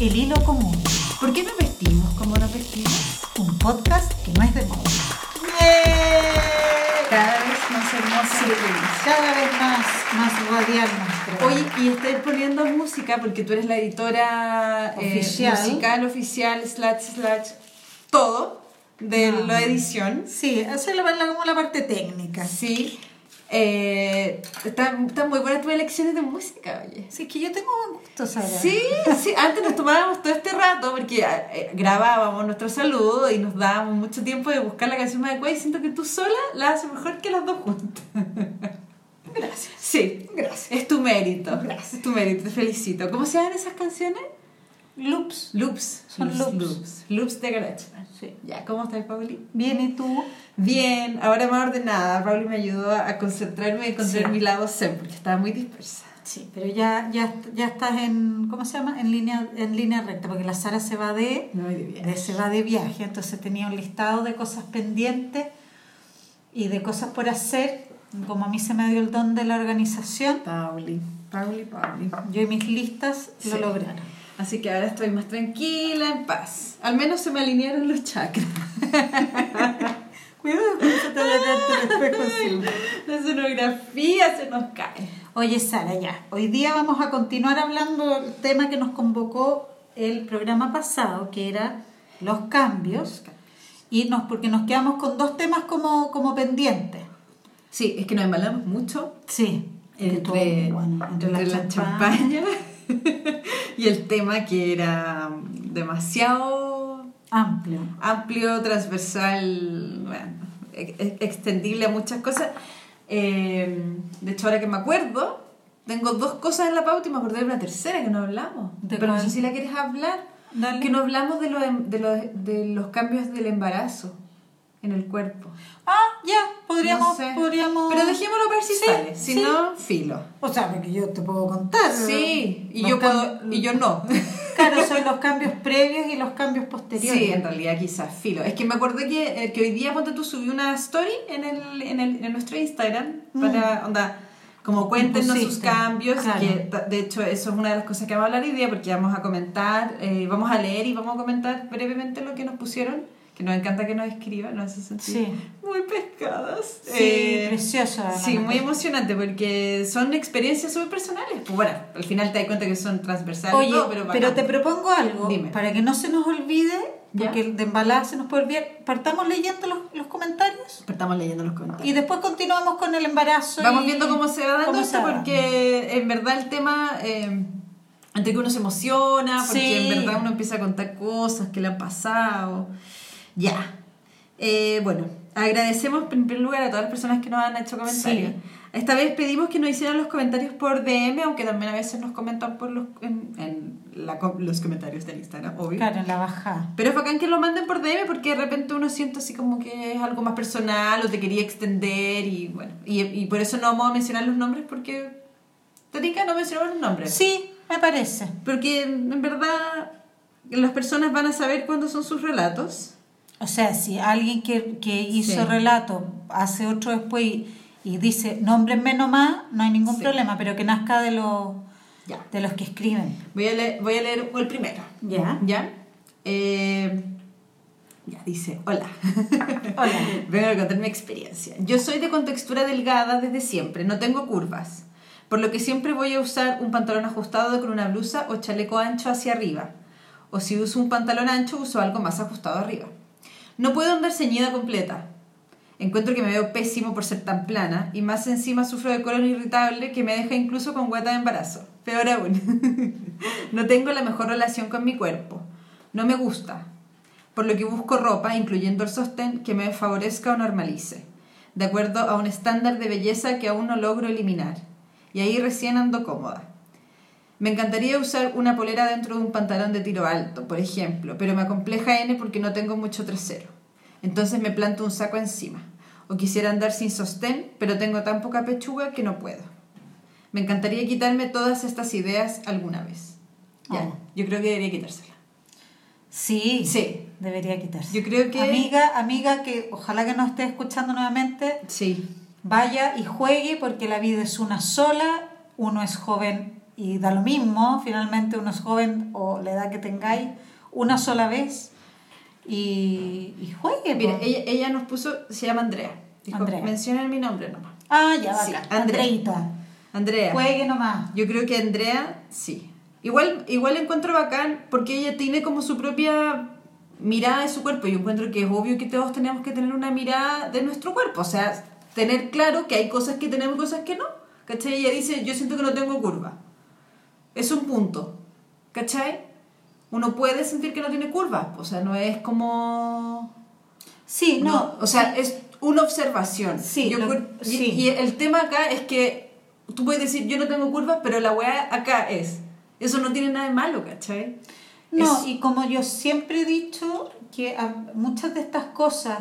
El hilo común, ¿Por qué nos vestimos como nos vestimos? un podcast que no es de moda. Cada vez más hermosa. Cada vez más, más radial nuestro. Oye, y estoy poniendo música porque tú eres la editora eh, Oficial. musical, oficial, slash, slash, todo de Ah. la edición. Sí, esa es la, la- como la parte técnica. Sí. Eh, están, están muy buenas tus elecciones de música, oye. Sí, que yo tengo buen gusto, Sara. Sí, sí, antes nos tomábamos todo este rato porque eh, grabábamos nuestro saludo y nos dábamos mucho tiempo de buscar la canción más adecuada y siento que tú sola la haces mejor que las dos juntas. Gracias. Sí, Gracias. es tu mérito. Gracias. Es tu mérito, te felicito. ¿Cómo se llaman esas canciones? Loops. Loops. Son loops. Loops, Loops de GarageBand. Sí. Ya, ¿cómo estás, Pauli? Bien, ¿y tú? Bien, ahora más ordenada. Pauli me ayudó a concentrarme y encontrar Sí. mi lado zen porque estaba muy dispersa. Sí, pero ya, ya, ya estás en, ¿cómo se llama? En línea, en línea recta, porque la Sara se va de, No bien. de- se va de viaje, entonces tenía un listado de cosas pendientes y de cosas por hacer. Como a mí se me dio el don de la organización, Pauli, Pauli, Pauli. yo y mis listas lo lograron. Así que ahora estoy más tranquila, en paz. Al menos se me alinearon los chakras. Cuidado. La sonografía se nos cae. Oye, Sara, ya. Hoy día vamos a continuar hablando del tema que nos convocó el programa pasado, que era los cambios. Y nos, porque nos quedamos con dos temas como, como pendientes. Sí, es que nos embalamos mucho Sí. entre, todo, bueno, entre la, champaña y el tema que era demasiado Amplio. amplio, transversal, bueno, ex- ex- extendible a muchas cosas. Eh, de hecho, ahora que me acuerdo, tengo dos cosas en la pauta y me acordé de una tercera que no hablamos. ¿De Pero no cuál? sé si la quieres hablar. Dale. Que no hablamos de, los em- de, los, de los cambios del embarazo en el cuerpo. Ah, ya. Podríamos. No sé. podríamos... Pero dejémoslo ver si Sí, sale. Si sí. no, filo. O sea, porque yo te puedo contar. Sí, y yo, puedo, y yo no. Claro, son los cambios previos y los cambios posteriores. Sí, en realidad quizás filo. Es que me acordé que, eh, que hoy día ponte tú subí una story en, el, en, el, en nuestro Instagram para, onda, como cuéntenos sus cambios, claro. que de hecho eso es una de las cosas que vamos a hablar hoy día porque vamos a comentar, eh, vamos a leer y vamos a comentar brevemente lo que nos pusieron, que nos encanta que nos escriban, nos hace sentir Sí. muy pescadas. Sí, Eh, precioso. además. Sí, muy emocionante porque son experiencias súper personales. Pues bueno, al final te das cuenta que son transversales. Oye, todo, pero, pero, te propongo algo Dime. para que no se nos olvide, ¿Ya? porque de embalada se nos puede olvidar. Partamos leyendo los, los comentarios Estamos leyendo los comentarios. y después continuamos con el embarazo. Vamos y- viendo cómo se va dando esto porque en verdad el tema, eh, entre que uno se emociona, porque Sí. en verdad uno empieza a contar cosas que le han pasado. Ya. Eh, bueno, agradecemos en primer lugar a todas las personas que nos han hecho comentarios. Sí. Esta vez pedimos que nos hicieran los comentarios por DM, aunque también a veces nos comentan por los, en, en la los comentarios del Instagram, obvio. Claro, en la bajada. Pero es bacán que lo manden por DM porque de repente uno siente así como que es algo más personal o te quería extender y bueno, y, y por eso no vamos a mencionar los nombres porque te tinca no mencionamos los nombres. Sí, me parece. Porque en verdad las personas van a saber cuándo son sus relatos. O sea, si alguien que, que hizo Sí. relato hace otro después y, y dice nómbrenme nomás, no hay ningún Sí. problema, pero que nazca de los, Ya. de los que escriben. Voy a leer, voy a leer el primero. Ya. ¿Ya? Eh, ya, dice, hola. Hola. Vengo a contar mi experiencia. Yo soy de contextura delgada desde siempre, no tengo curvas, por lo que siempre voy a usar un pantalón ajustado con una blusa o chaleco ancho hacia arriba. O si uso un pantalón ancho, uso algo más ajustado arriba. No puedo andar ceñida completa. Encuentro que me veo pésimo por ser tan plana y más encima sufro de colon irritable que me deja incluso con guata de embarazo. Peor aún. no tengo la mejor relación con mi cuerpo. No me gusta. Por lo que busco ropa, incluyendo el sostén, que me favorezca o normalice, de acuerdo a un estándar de belleza que aún no logro eliminar. Y ahí recién ando cómoda. Me encantaría usar una polera dentro de un pantalón de tiro alto, por ejemplo, pero me acompleja N porque no tengo mucho trasero. Entonces me planto un saco encima. O quisiera andar sin sostén, pero tengo tan poca pechuga que no puedo. Me encantaría quitarme todas estas ideas alguna vez. Ya, Oh. yo creo que debería quitársela. Sí, Sí. debería quitarse. Yo creo que... Amiga, amiga que ojalá que nos esté escuchando nuevamente, Sí, vaya y juegue porque la vida es una sola, uno es joven y da lo mismo, finalmente uno es joven o la edad que tengáis, una sola vez y, y juegue. Mira, ella, ella nos puso, se llama Andrea. Dijo, Andrea. mencionen mi nombre nomás. Ah, ya, Sí. Andrea. Andreita. Andrea. Juegue nomás. Yo creo que Andrea, sí. Igual, igual encuentro bacán porque ella tiene como su propia mirada de su cuerpo. Yo encuentro que es obvio que todos tenemos que tener una mirada de nuestro cuerpo. O sea, tener claro que hay cosas que tenemos y cosas que no. ¿Cachai? Ella dice, yo siento que no tengo curva. Es un punto. ¿Cachai? Uno puede sentir que no tiene curvas. O sea, no es como... Sí, no. o sea, es una observación. Sí, Yo lo- y, sí. y el tema acá es que tú puedes decir, yo no tengo curvas, pero la weá acá es. Eso no tiene nada de malo, ¿cachai? No, Es- y como yo siempre he dicho que muchas de estas cosas,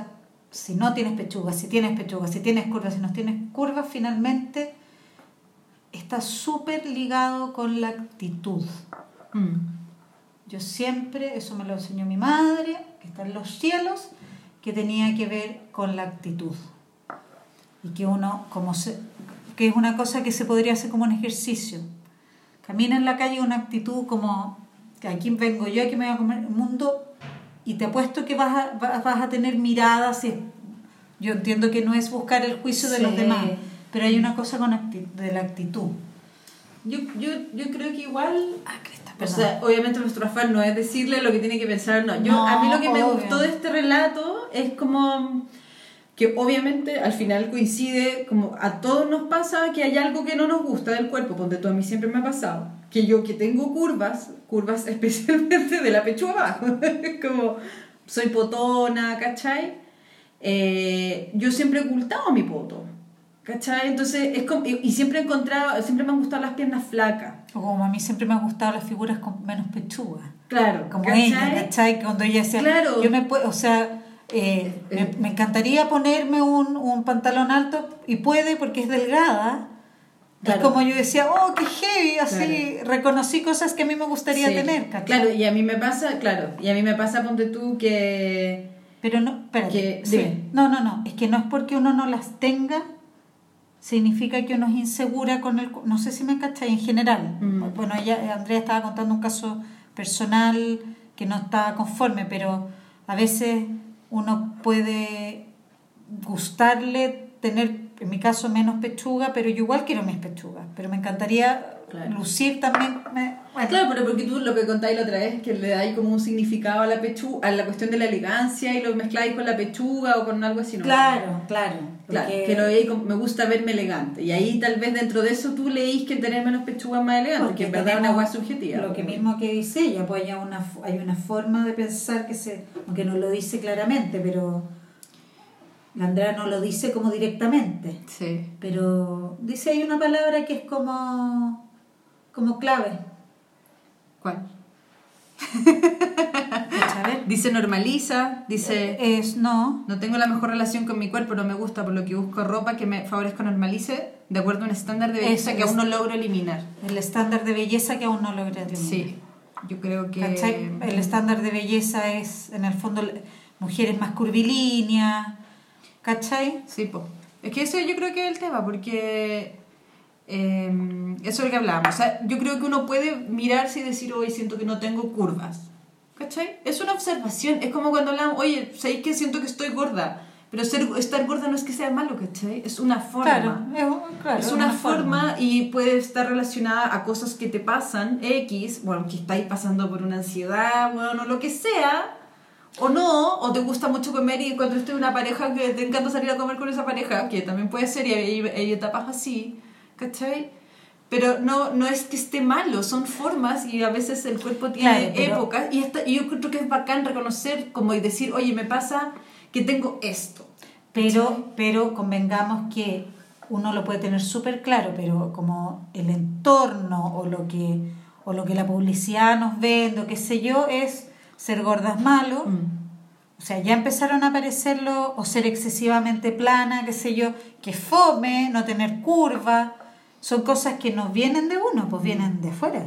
si no tienes pechuga, si tienes pechuga, si tienes curvas, si no tienes curvas, finalmente está súper ligado con la actitud. Mm. Yo siempre, eso me lo enseñó mi madre, que está en los cielos, que tenía que ver con la actitud. Y que uno, como se, que es una cosa que se podría hacer como un ejercicio. Camina en la calle una actitud como, que aquí vengo yo, aquí me voy a comer el mundo, y te apuesto que vas a, vas a tener miradas. y- yo entiendo que no es buscar el juicio de los demás, pero hay una cosa con acti- de la actitud. Yo, yo, yo creo que igual... Ah, Crista, O sea, obviamente nuestro afán no es decirle lo que tiene que pensar, no. Yo, No, a mí lo que me obvio. gustó de este relato es como que obviamente al final coincide, como a todos nos pasa que hay algo que no nos gusta del cuerpo, ponte tú, a mí siempre me ha pasado, que yo que tengo curvas, curvas especialmente de la pechuga abajo, como soy potona, ¿cachai? Eh, yo siempre he ocultado mi poto, ¿cachai? Entonces, es como, y, siempre he encontrado, siempre me han gustado las piernas flacas. O como a mí siempre me han gustado las figuras con menos pechuga. Claro, Como ¿cachai? ella, ¿cachai? Cuando ella decía, Claro. yo me puedo, o sea, eh, me, Eh. me encantaría ponerme un, un pantalón alto y puede porque es delgada. Claro. Es como yo decía, oh, qué heavy, así reconocí cosas que a mí me gustaría Sí, tener, ¿cachai? Claro, y a mí me pasa, claro, y a mí me pasa, ponte tú, que... Pero no, espérate, Que- sí. no, no, no, es que no es porque uno no las tenga, significa que uno es insegura con el, no sé si me cachai, en general. Mm. Bueno, ella, Andrea estaba contando un caso personal que no estaba conforme, pero a veces uno puede gustarle tener, en mi caso, menos pechuga, pero yo igual quiero mis pechugas, pero me encantaría Claro. lucir también. me- bueno, Claro, pero porque tú lo que contáis la otra vez es que le dais como un significado a la pechuga, a la cuestión de la elegancia y lo mezcláis con la pechuga o con algo así, ¿no? claro, claro. Claro, porque- que lo veis como, me gusta verme elegante. Y ahí tal vez dentro de eso tú leís que tener menos pechuga es más elegante, Porque que en verdad es una hueá subjetiva. Lo que mismo que dice ella, pues hay una, hay una forma de pensar que se, aunque no lo dice claramente, pero la Andrea no lo dice como directamente, Sí. pero dice hay una palabra que es como, como clave. ¿Cuál? Dice normaliza, dice... es no, No tengo la mejor relación con mi cuerpo, no me gusta, por lo que busco ropa que me favorezca normalice de acuerdo a un estándar de belleza que aún no logro eliminar. el estándar de belleza que aún no logra eliminar. Sí, yo creo que... ¿Cachai? El estándar de belleza es, en el fondo, mujeres más curvilíneas, ¿cachai? Sí, po. Es que eso yo creo que es el tema, porque eh, eso es lo que hablábamos. O sea, yo creo que uno puede mirarse y decir, hoy siento que no tengo curvas. ¿Cachai? Es una observación. Es como cuando hablamos, oye, ¿sabéis que siento que estoy gorda? Pero ser, estar gorda no es que sea malo, ¿cachai? Es una forma. Claro, es, claro, es una, forma, y puede estar relacionada a cosas que te pasan, X, bueno, que estáis pasando por una ansiedad, bueno, lo que sea, o no, o te gusta mucho comer y cuando estés una pareja que te encanta salir a comer con esa pareja, que también puede ser, y hay, hay etapas así, ¿cachai? Pero no, no es que esté malo, son formas y a veces el cuerpo tiene Claro, pero- épocas y, esta, y yo creo que es bacán reconocer como y decir, oye, me pasa que tengo esto. Pero, pero convengamos que uno lo puede tener súper claro, pero como el entorno o lo que o lo que la publicidad nos vende o qué sé yo es ser gordas malo. Mm. O sea, ya empezaron a aparecerlo o ser excesivamente plana, qué sé yo, que fome, no tener curva. Son cosas que no vienen de uno, pues vienen de afuera.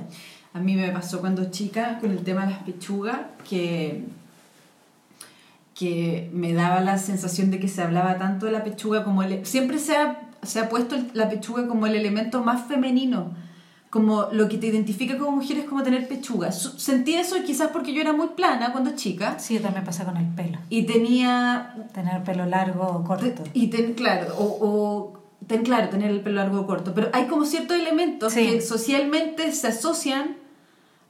A mí me pasó cuando chica con el tema de las pechugas que, que me daba la sensación de que se hablaba tanto de la pechuga como el... Siempre se ha, se ha puesto la pechuga como el elemento más femenino. Como lo que te identifica como mujer es como tener pechuga. Sentí eso quizás porque yo era muy plana cuando chica Sí, también pasa con el pelo. y tenía Tener pelo largo o corto. y ten, claro, o, o ten, claro, tener el pelo largo o corto, pero hay como ciertos elementos Sí. que socialmente se asocian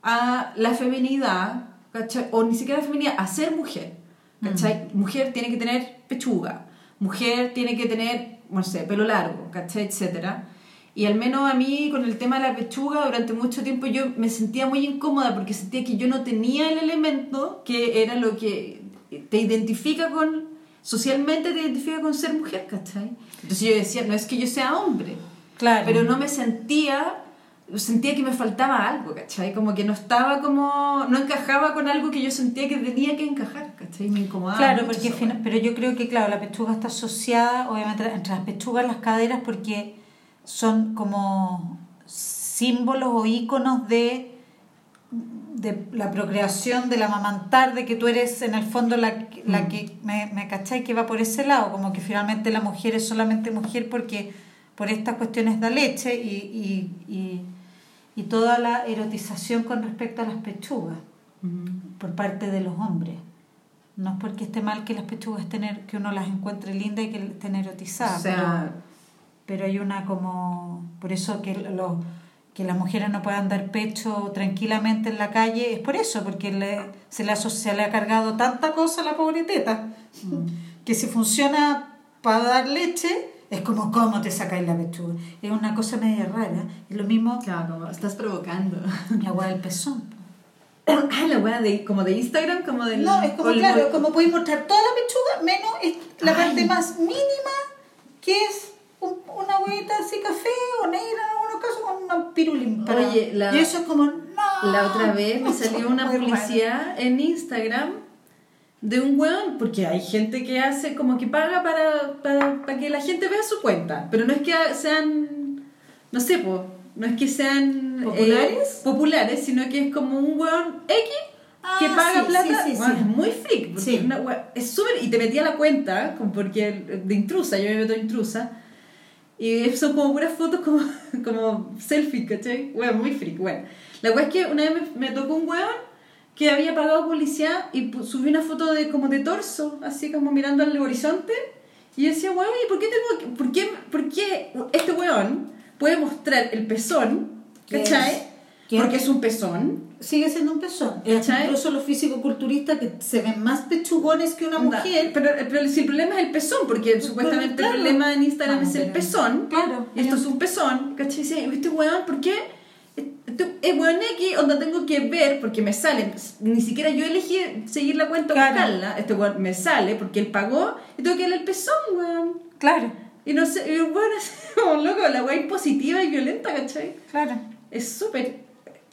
a la feminidad, ¿cachai? O ni siquiera la feminidad, a ser mujer, ¿cachai? Mujer tiene que tener pechuga, mujer tiene que tener, no sé, pelo largo, ¿cachai? Etcétera. Y al menos a mí con el tema de la pechuga durante mucho tiempo yo me sentía muy incómoda porque sentía que yo no tenía el elemento que era lo que te identifica con, socialmente te identifica con ser mujer, ¿cachai? Entonces yo decía, no es que yo sea hombre, Claro. pero no me sentía, sentía que me faltaba algo, ¿cachai? Como que no estaba como, no encajaba con algo que yo sentía que tenía que encajar, ¿cachai? Me incomodaba. Claro, porque pero yo creo que claro, la pechuga está asociada obviamente entre las pechugas y las caderas porque son como símbolos o íconos de de la procreación, del amamantar, de que tú eres en el fondo la, la Mm. que me, me cachai que va por ese lado, como que finalmente la mujer es solamente mujer porque por estas cuestiones da leche y, y, y, y toda la erotización con respecto a las pechugas Mm. por parte de los hombres. No es porque esté mal que las pechugas estén, que uno las encuentre lindas y que estén erotizadas, O sea, pero, pero hay una como... Por eso que, lo, que las mujeres no puedan dar pecho tranquilamente en la calle, es por eso, porque le, se, le ha, se le ha cargado tanta cosa a la pobre teta, que si funciona para dar leche, es como cómo te sacáis la pechuga. Es una cosa media rara. Y lo mismo claro, como estás provocando. la hueá del pezón. ah, la wea de, como de Instagram, como del... No, es como, claro, como podéis mostrar toda la pechuga, menos es la Ay. parte más mínima, que es una huevita así café o negra en algunos casos con una pirulín. para- Oye, la- y eso es como, no. La otra vez me salió una publicidad en Instagram de un weón, porque hay gente que hace como que paga para, para, para que la gente vea su cuenta, pero no es que sean, no sé, po, no es que sean eh, ¿Populares? populares, sino que es como un weón X Ah, que paga sí, plata, sí, sí, Weón, sí. es muy freak, porque una es súper, y te metía la cuenta, porque de intrusa, yo me meto intrusa, y son como puras fotos como, como selfie, ¿cachai? Bueno, muy freak, bueno. La wea es que una vez me, me tocó un weón que había pagado publicidad y subió una foto de como de torso, así como mirando al horizonte. Y decía, weón, ¿y por qué, tengo que- por, qué, por qué este weón puede mostrar el pezón, ¿Qué ¿cachai? es? ¿Qué? Porque es un pezón. Sigue siendo un pezón. Incluso los físico-culturistas que se ven más pechugones que una mujer. Pero, pero si el problema es el pezón, porque supuestamente claro. el problema en Instagram Vamos, es el pezón. Claro. Y esto es un pezón, ¿cachai? Dice, este weón, ¿por qué? Este, es weón X, onda tengo que ver, porque me sale, ni siquiera yo elegí seguir la cuenta o Claro. buscarla, este weón me sale porque él pagó y tengo que darle el pezón, weón. Claro, Y no sé, y bueno, es como loco, la weá impositiva y violenta, ¿cachai? claro. Es súper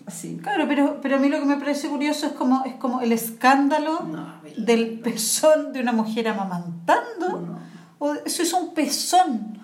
así. Claro, pero, pero a mí lo que me parece curioso es como, es como el escándalo No, del pezón de una mujer amamantando. No. O eso es un pezón.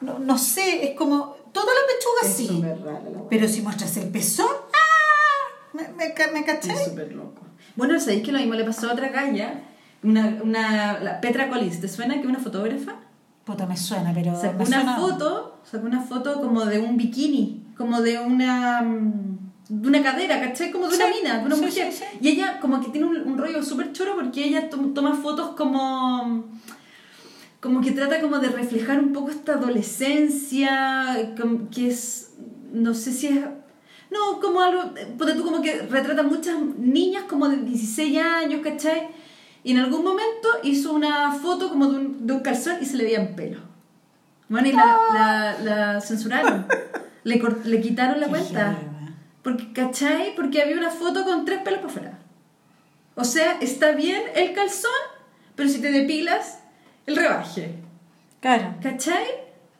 No, no sé, es como toda la pechuga Es sí. rara la. Pero si muestras el pezón, ¡ah! ¿Me, me, me caché? Es súper loco. Bueno, ¿sabéis que lo mismo le pasó a otra galla? Una, una, la Petra Colis, ¿te suena que una fotógrafa? Puta, me suena, pero. Sacó una suena- foto, sacó una foto como de un bikini, como de una mm, de una cadera, ¿cachai? Como de una Sí, mina, de una sí, mujer. sí. Y ella como que tiene un, un rollo súper choro porque ella to- toma fotos como como que trata como de reflejar un poco esta adolescencia, que es, no sé si es, no, como algo, porque tú como que retrata muchas niñas como de 16 años, ¿cachai? Y en algún momento hizo una foto como de un, de un calzón y se le veían pelo. Bueno, y la, la, la censuraron. Le, le quitaron la cuenta. Porque, ¿cachai? Porque había una foto con tres pelos para afuera. O sea, está bien el calzón, pero si te depilas, el rebaje. Claro, ¿Cachai?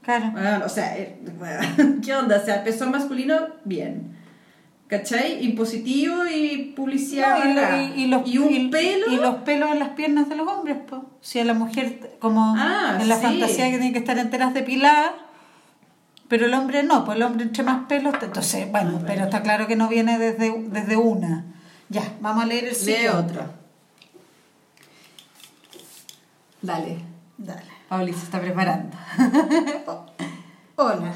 claro. Bueno, o sea, eh, ¿qué onda? O sea, pezón masculino, bien. ¿Cachai? Impositivo y publicidad. No, y, y- y los, y un y- pelo. y los pelos en las piernas de los hombres, pues. Si a la mujer, como Ah, en la sí. fantasía que tiene que estar enteras depiladas, pero el hombre no, pues el hombre entre más pelos, entonces, bueno, pero está claro que no viene desde, desde una. Ya, vamos a leer el Lee siguiente. otro. Dale. Dale. Pauli se está preparando. Hola.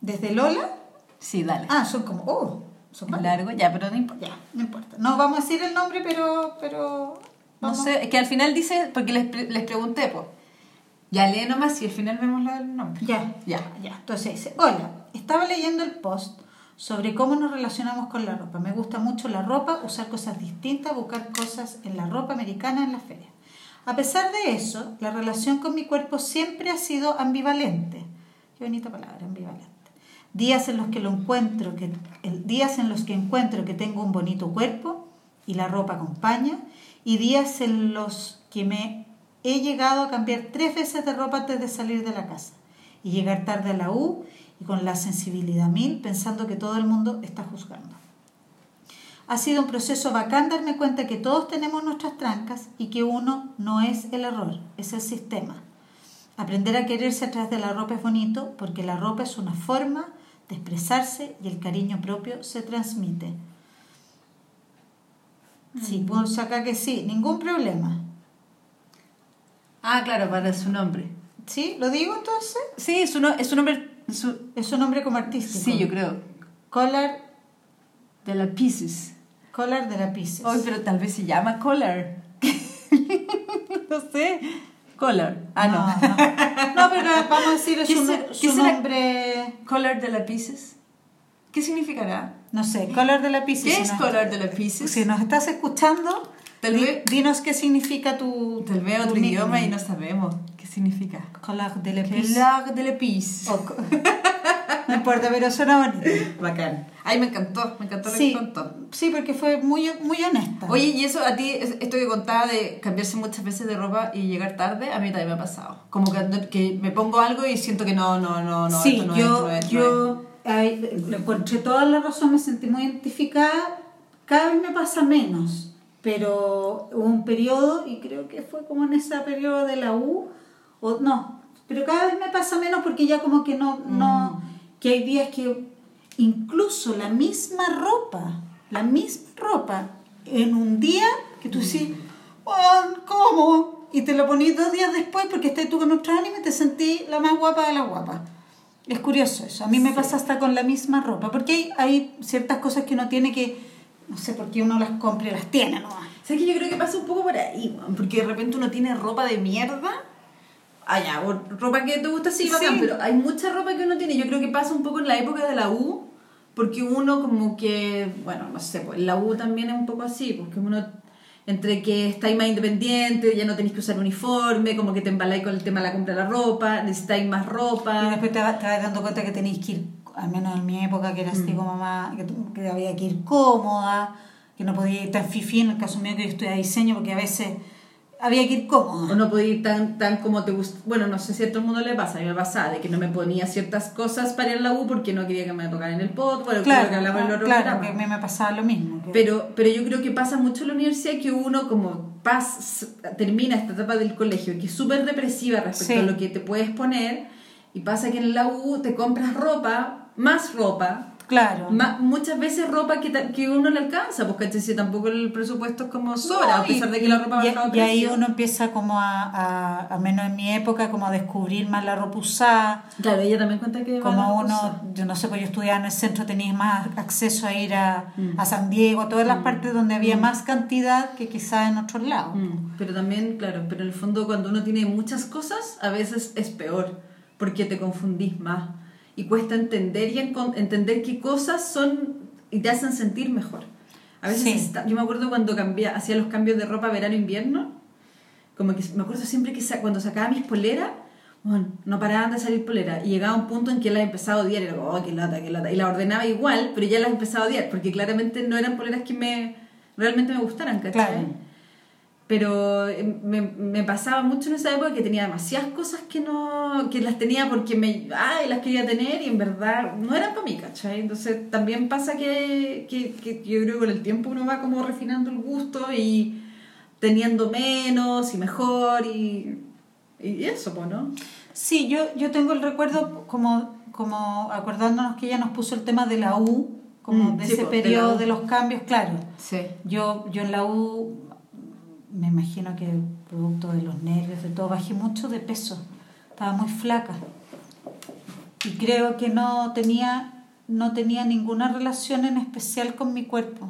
Desde Lola, Sí, dale. Ah, son como, oh, son varios. Largo, ya, pero no importa. Ya, no importa. No vamos a decir el nombre, pero. pero No sé, es que al final dice, porque les, pre- les pregunté, pues. Ya lee nomás y al final vemos lo del nombre. Ya, Ya. ya. Entonces dice: Hola, estaba leyendo el post sobre cómo nos relacionamos con la ropa. Me gusta mucho la ropa, usar cosas distintas, buscar cosas en la ropa americana en la feria. A pesar de eso, la relación con mi cuerpo siempre ha sido ambivalente. Qué bonita palabra, ambivalente. Días en los que lo encuentro, que, el, días en los que encuentro que tengo un bonito cuerpo y la ropa acompaña, y días en los que me he llegado a cambiar tres veces de ropa antes de salir de la casa y llegar tarde a la U y con la sensibilidad mil pensando que todo el mundo está juzgando. Ha sido un proceso bacán darme cuenta que todos tenemos nuestras trancas y que uno no es el error, es el sistema. Aprender a quererse a través de la ropa es bonito porque la ropa es una forma de expresarse y el cariño propio se transmite. Sí, puedo sacar que sí, ningún problema. Ah, claro, para su nombre. ¿Sí? ¿Lo digo entonces? Sí, su, no, es su nombre. Su, Es un nombre como artístico. sí, yo creo. Collar, De la Pieces. collar de la Pisces. Ay, pero tal vez se llama Collar. no sé. Collar. Ah, no. No, No, pero vamos a decir es ¿Qué su, será- su qué nombre... Collar de la Pieces. ¿Qué significará? No sé, collar de la Pisces. ¿Qué es Collar de la Pieces? Si nos estás escuchando, Tal di- vez- dinos qué significa tu... Tal vez otro idioma y no sabemos qué significa. Collar de la Pisces. Collar de co- No importa, pero suena bonito. Bacán. Ay, me encantó, me encantó lo Sí, que contó. sí, porque fue muy, muy honesta. Oye, y eso a ti, es- esto que contaba de cambiarse muchas veces de ropa y llegar tarde, a mí también me ha pasado. Como que, que me pongo algo y siento que no, no, no, no, sí, esto no yo, es, no es, es. yo ay, le encontré toda la razón, me sentí muy identificada. Cada vez me pasa menos, pero hubo un periodo, y creo que fue como en ese periodo de la U, o no, pero cada vez me pasa menos porque ya como que no, no, que hay días que incluso la misma ropa, la misma ropa, en un día que tú decís, "Juan, ¿cómo? Y te lo ponís dos días después porque estás tú con otro ánimo y te sentí la más guapa de la guapa. Es curioso eso. A mí me pasa hasta con la misma ropa. Porque hay, hay ciertas cosas que uno tiene que. No sé por qué uno las compra y las tiene nomás. ¿Sabes que yo creo que pasa un poco por ahí? Porque de repente uno tiene ropa de mierda. Ah, ya, o ropa que te gusta, sí, bacán, Sí. pero hay mucha ropa que uno tiene. Yo creo que pasa un poco en la época de la U, porque uno como que, bueno, no sé, pues la U también es un poco así, porque uno, entre que estáis más independiente, ya no tenéis que usar uniforme, como que te embaláis con el tema de la compra de la ropa, necesitáis más Y ropa. después te, vas- te vas dando cuenta que tenéis que ir, al menos en mi época, que era así Mm. como más. Que, que había que ir cómoda, que no podía ir tan fifi en el caso mío que yo estudiaba diseño, porque a veces había que ir cómoda. O no podía ir tan, tan como te gusta. Bueno, no sé si a todo el mundo le pasa. A mí me pasaba de que no me ponía ciertas cosas para ir a la U porque no quería que me tocaran en el pot. Bueno, Claro, que hablaba en el otro claro, que a mí me pasaba lo mismo. que- Pero, pero yo creo que pasa mucho en la universidad que uno como pas, termina esta etapa del colegio que es súper represiva respecto Sí. a lo que te puedes poner y pasa que en la U te compras ropa, más ropa, claro. ma- muchas veces ropa que, que uno le alcanza, porque si tampoco el presupuesto es como sobra, No, a pesar y- de que la ropa ha y, bajado de y ahí uno empieza como a, a, al menos en mi época, como a descubrir más la ropa usada. Claro, ella también cuenta que a Como uno, yo no sé, pues yo estudiaba en el centro, tenías más acceso a ir a, Mm. a San Diego, a todas las partes donde había más cantidad que quizás en otros lados. Mm, Pero también, claro, pero en el fondo cuando uno tiene muchas cosas, a veces es peor, porque te confundís más y cuesta entender y entender qué cosas son y te hacen sentir mejor. A veces Sí. está- yo me acuerdo cuando cambia, hacía los cambios de ropa verano-invierno, como que me acuerdo siempre que sa- cuando sacaba mis poleras, bueno, no paraban de salir poleras y llegaba un punto en que las empezaba a odiar y era como, oh, qué lata, qué lata. Y las ordenaba igual, pero ya las empezaba a odiar, porque claramente no eran poleras que me realmente me gustaran, ¿cachai? Claro. Pero eh, me, me pasaba mucho en esa época que tenía demasiadas cosas que no que las tenía porque me ay, las quería tener y en verdad no eran para mí, ¿cachai? Entonces también pasa que, que, que yo creo que con el tiempo uno va como refinando el gusto y teniendo menos y mejor y, y eso, pues, ¿no? Sí, yo, yo tengo el recuerdo como, como acordándonos que ella nos puso el tema de la U, como Mm, de sí, ese de periodo U. de, los cambios, claro. Sí. Yo, yo en la U, me imagino que producto de los nervios, de todo, bajé mucho de peso. Estaba muy flaca. Y creo que no tenía no tenía ninguna relación en especial con mi cuerpo.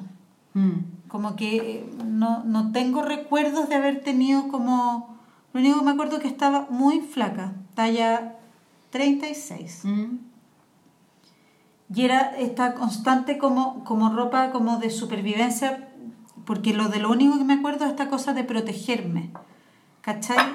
Mm. Como que eh, no, no tengo recuerdos de haber tenido como... Lo único que me acuerdo es que estaba muy flaca, talla 36. Mm. Y era esta constante como, como ropa como de supervivencia, porque lo de lo único que me acuerdo es esta cosa de protegerme. ¿Cachai?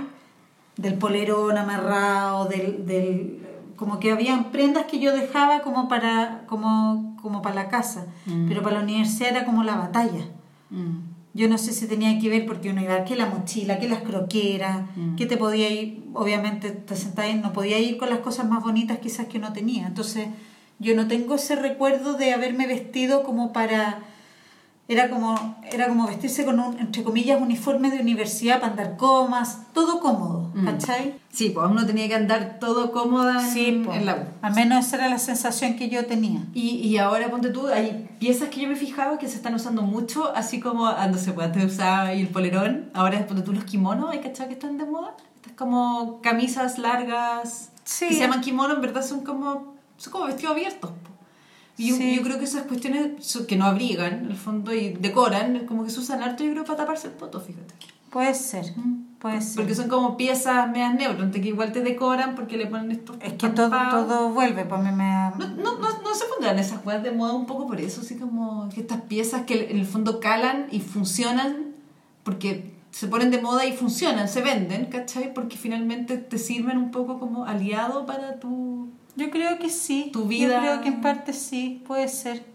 Del polerón amarrado, del, del como que habían prendas que yo dejaba como para, como, como para la casa, Mm. pero para la universidad era como la batalla. Mm. Yo no sé si tenía que ver porque uno iba que la mochila, que las croqueras, Mm. que te podía ir, obviamente te sentabas no podía ir con las cosas más bonitas quizás que uno tenía. Entonces yo no tengo ese recuerdo de haberme vestido como para... Era como, era como vestirse con un, entre comillas, uniforme de universidad para andar comas, todo cómodo, Mm. ¿cachai? Sí, pues uno tenía que andar todo cómoda en, Sí, po. en la U. al menos esa era la sensación que yo tenía. Y, y ahora, ponte tú, hay piezas que yo me he fijado que se están usando mucho, así como, ah, no sé, pues antes usaba el polerón, ahora ponte tú los kimonos, ¿hay cachado que están de moda? Estas como camisas largas, Sí. que se llaman kimono, en verdad son como, son como vestidos abiertos. Y yo, Sí. yo creo que esas cuestiones que no abrigan, en el fondo, y decoran, como que se usan harto, yo creo, para taparse el poto, fíjate. Puede ser, puede ser. Porque son como piezas medias neutras, que igual te decoran porque le ponen estos Es que todo, todo vuelve, pues me... No, no, no, no se pondrán esas weas de moda un poco por eso, así como que estas piezas que en el fondo calan y funcionan porque se ponen de moda y funcionan, se venden, ¿cachai? Porque finalmente te sirven un poco como aliado para tu... Yo creo que sí. Tu vida- Yo creo que en parte sí, puede ser.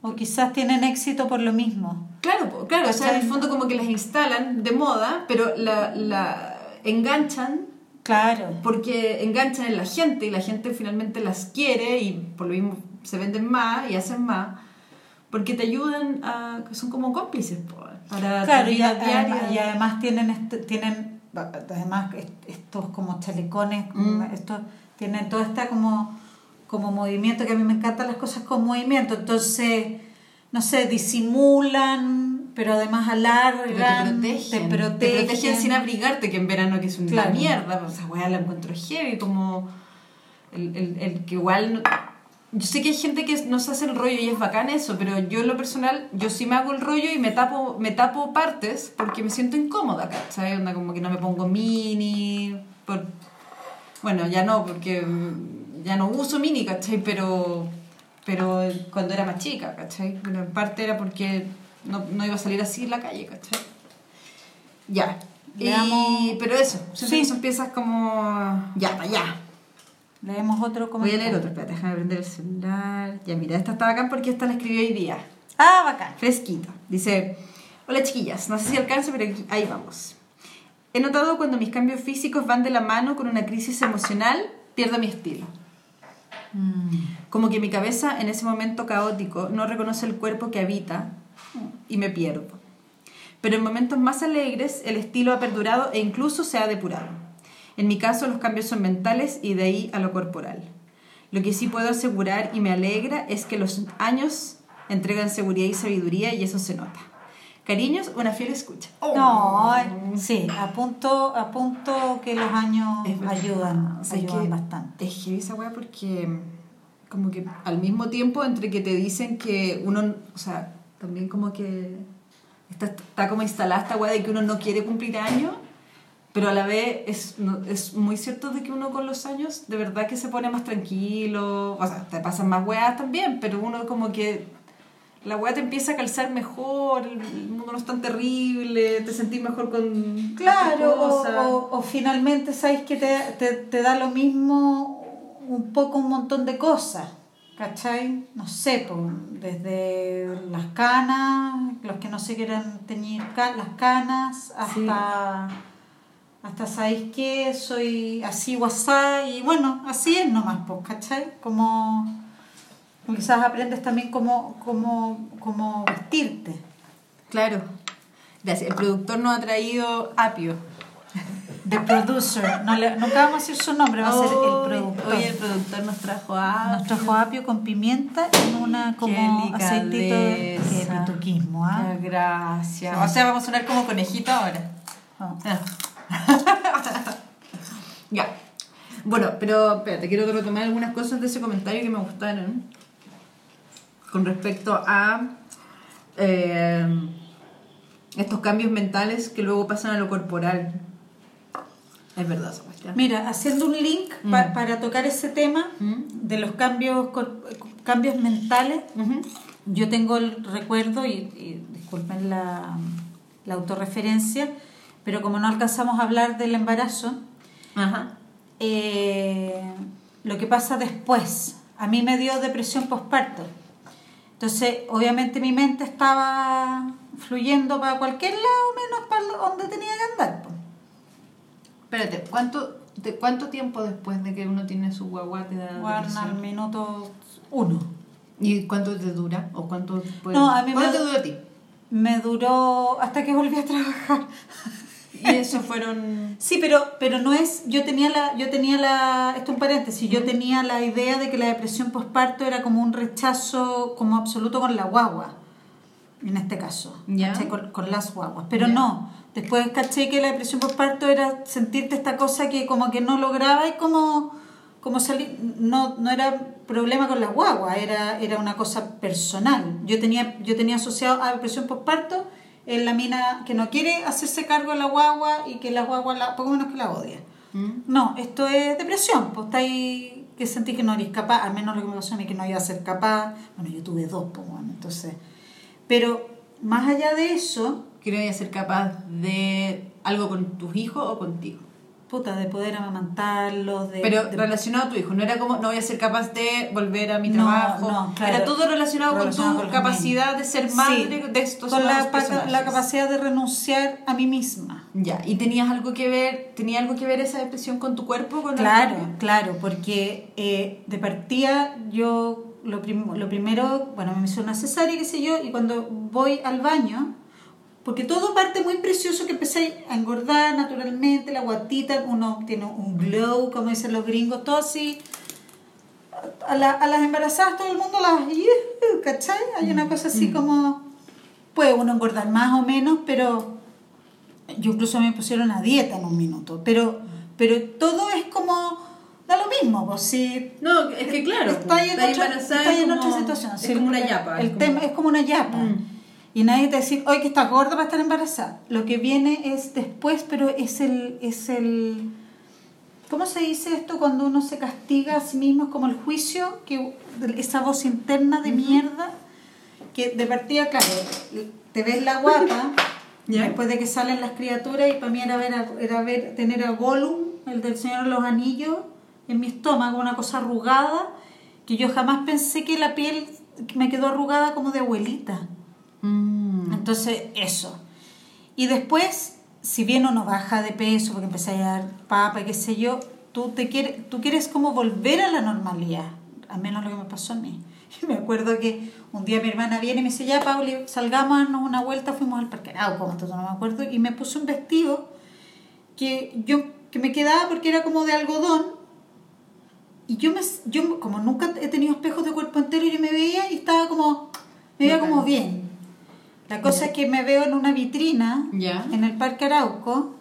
O quizás tienen éxito por lo mismo. Claro, claro, o sea, en el fondo como que las instalan de moda, pero la, la enganchan Claro. porque enganchan en la gente y la gente finalmente las quiere y por lo mismo se venden más y hacen más porque te ayudan a son como cómplices para Claro, tu y, vida además, diaria y además tienen, este- tienen además est- estos como chalecones, Mm. estos tienen todo este como, como movimiento, que a mí me encantan las cosas con movimiento, entonces, no sé, disimulan, pero además Pero alargan, te protegen, te protegen. protegen sin abrigarte, que en verano que es una Claro. mierda, pues esa weá la encuentro heavy, como el, el, el que igual... no- yo sé que hay gente que no se hace el rollo y es bacán eso, pero yo en lo personal, yo sí me hago el rollo y me tapo, me tapo partes porque me siento incómoda, ¿cachai? Onda como que no me pongo mini, por... bueno, ya no, porque mm, ya no uso mini, ¿cachai? Pero, pero cuando era más chica, ¿cachai? Pero en parte era porque no, no iba a salir así en la calle, ¿cachai? Ya. Y, pero eso, Sí. son piezas como... Ya, para allá. Leemos otro Voy a comentario. leer otro, espérate, déjame prender el celular. Ya, mira, esta está bacán porque esta la escribió hoy día. Ah, bacán. Fresquita. Dice, hola chiquillas, no sé si alcanza, pero aquí- ahí vamos. He notado cuando mis cambios físicos van de la mano con una crisis emocional, pierdo mi estilo. Como que mi cabeza en ese momento caótico no reconoce el cuerpo que habita y me pierdo. Pero en momentos más alegres el estilo ha perdurado e incluso se ha depurado. En mi caso los cambios son mentales y de ahí a lo corporal. Lo que sí puedo asegurar y me alegra es que los años entregan seguridad y sabiduría y eso se nota. Cariños, una fiel escucha. No, eh, sí, apunto, apunto que los años ayudan, O sea, es ayudan que bastante. Es heavy esa weá porque como que al mismo tiempo entre que te dicen que uno, o sea, también como que está, está como instalada esta weá de que uno no quiere cumplir años, pero a la vez es, no- es muy cierto de que uno con los años de verdad que se pone más tranquilo, o sea, te pasan más weas también, pero uno como que la weá te empieza a calzar mejor, el mundo no es tan terrible, te sentís mejor con Claro, o, cosas. o- o finalmente sabes que te, te, te da lo mismo un poco un montón de cosas, ¿cachai? No sé, desde las canas, los que no se quieran teñir ca- las canas, hasta, hasta sabéis que soy así WhatsApp y bueno, así es nomás, pues, ¿cachai? Como quizás aprendes también cómo, cómo, cómo vestirte. Claro. Gracias. El productor nos ha traído apio. The producer. No le, nunca vamos a decir su nombre, va a ser el productor. Hoy el productor nos trajo apio. Nos trajo apio con pimienta en una como Qué aceitito de pituquismo, ¿ah? Qué gracia. Sí. O sea, vamos a sonar como conejito ahora. Ah. Ah. ya. Bueno, pero espérate, quiero retomar algunas cosas de ese comentario que me gustaron. Con respecto a eh, estos cambios mentales que luego pasan a lo corporal. Es verdad cuestión. Mira, haciendo un link pa- para tocar ese tema de los cambios, cambios mentales, yo tengo el recuerdo, y, y disculpen la, la autorreferencia, pero como no alcanzamos a hablar del embarazo, Ajá. eh, lo que pasa después. A mí me dio depresión postparto. Entonces, obviamente mi mente estaba fluyendo para cualquier lado, menos para donde tenía que andar. po. Espérate, ¿cuánto, de, ¿cuánto tiempo después de que uno tiene su guagua te da Guarda al minuto uno. ¿Y cuánto te dura? ¿O cuánto puede- No, a mí me- ¿Cuánto te dura a ti? Me duró hasta que volví a trabajar. Y eso fueron... Sí, pero, pero no es, yo tenía la, yo tenía la, esto es un paréntesis, yo tenía la idea de que la depresión postparto era como un rechazo como absoluto con la guagua, en este caso. ¿cachai? Con, con las guaguas, pero no, después caché que la depresión postparto era sentirte esta cosa que como que no lograba y como, como salir, no, no era problema con la guagua, era, era una cosa personal, yo tenía, yo tenía asociado a depresión postparto en la mina que no quiere hacerse cargo de la guagua y que la guagua la, poco menos que la odia. ¿Mm? No, esto es depresión, pues está ahí que sentí que no eres capaz, al menos lo que me pasó a mí que no iba a ser capaz. Bueno, yo tuve dos, pues bueno, entonces. Pero más allá de eso, ¿Quieres ser capaz de algo con tus hijos o contigo? Puta, de poder amamantarlos, de. Pero de- relacionado a tu hijo, no era como no voy a ser capaz de volver a mi trabajo. no, claro. Era todo relacionado, Relacionado con con tu los capacidad de ser Sí, madre de estos con la, la capacidad de renunciar a mí misma. Ya, ¿y tenías algo que ver, tenía algo que ver esa depresión con tu cuerpo? Con el Claro, cambio? claro, porque eh, de partida yo lo, prim- lo primero, bueno, me hizo una cesárea, qué sé yo, y cuando voy al baño, porque todo parte muy precioso que empecé a engordar naturalmente, la guatita, uno tiene un glow, como dicen los gringos, todo así. A, la- a las embarazadas todo el mundo las... ¿Cachai? Hay una cosa así como... Puede uno engordar más o menos, pero yo incluso me pusieron a dieta en un minuto, pero, pero todo es como, da lo mismo, pues si No, es que claro, está ahí en, pues, otra, está en como- otra situación. Es como una yapa. El es como- tema es como una yapa. Mm. Y nadie te dice, oye, que estás gorda para estar embarazada. Lo que viene es después, pero es el, es el... ¿Cómo se dice esto cuando uno se castiga a sí mismo? Es como el juicio, que esa voz interna de mierda, que de partida, claro, te ves la guapa, Ya. después de que salen las criaturas, y para mí era ver, era ver tener a Gollum, el del Señor de los Anillos, en mi estómago, una cosa arrugada, que yo jamás pensé que la piel me quedó arrugada como de abuelita. Mm. Entonces, eso. Y después, si bien uno baja de peso porque empecé a dar papa y qué sé yo, tú, te quieres, tú quieres como volver a la normalidad, al menos lo que me pasó a mí. Me acuerdo que un día mi hermana viene y me dice, ya, Pauli, darnos una vuelta, fuimos al parque Arauco, entonces no me acuerdo, y me puse un vestido que yo que me quedaba porque era como de algodón y yo me yo como nunca he tenido espejos de cuerpo entero yo me veía y estaba como me veía como bien la cosa es que me veo en una vitrina Ya. en el parque Arauco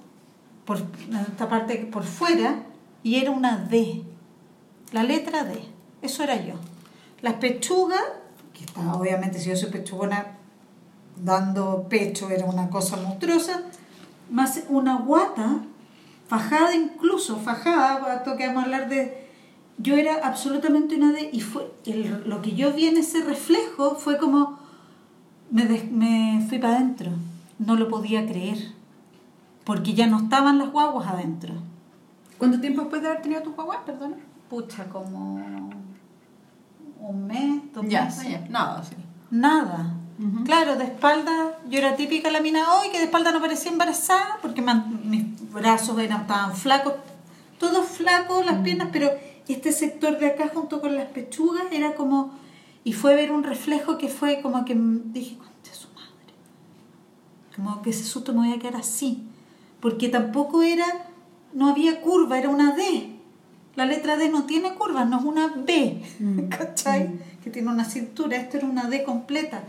por en esta parte por fuera y era una D la letra D eso era yo las pechugas que estaba obviamente si yo soy pechugona dando pecho era una cosa monstruosa más una guata fajada incluso fajada esto que vamos a hablar de yo era absolutamente una de y fue el- lo que yo vi en ese reflejo fue como me, des- me fui para adentro no lo podía creer porque ya no estaban las guaguas adentro ¿Cuánto tiempo después de haber tenido tu guagua? Perdona. pucha como un mes dos meses ya. Nada, sí. Nada. Claro, de espalda, yo era típica la mina hoy que de espalda no parecía embarazada porque man- mis brazos eran, estaban flacos, todos flacos las piernas, pero este sector de acá junto con las pechugas era como, y fue ver un reflejo que fue como que dije, concha su madre. Como que ese susto me voy a quedar así. Porque tampoco era, no había curva, era una D. La letra D no tiene curva, no es una B, Mm. ¿cachai? Que tiene una cintura, esto era una D completa.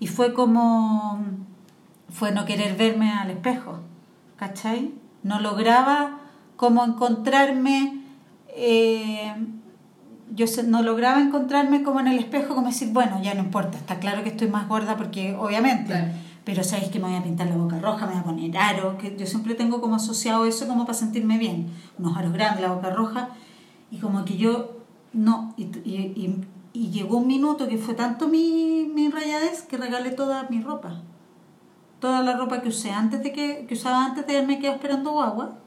Y fue como, fue no querer verme al espejo, ¿cachai? No lograba como encontrarme, eh, yo no lograba encontrarme como en el espejo, como decir, bueno, ya no importa, está claro que estoy más gorda porque obviamente, Claro. pero sabéis que me voy a pintar la boca roja, me voy a poner aro, que yo siempre tengo como asociado eso como para sentirme bien, unos aros grandes, la boca roja, y como que yo no, y, y- y- y llegó un minuto que fue tanto mi, mi rayadez que regalé toda mi ropa. Toda la ropa que usé antes de que, que usaba antes de haberme quedado esperando guagua,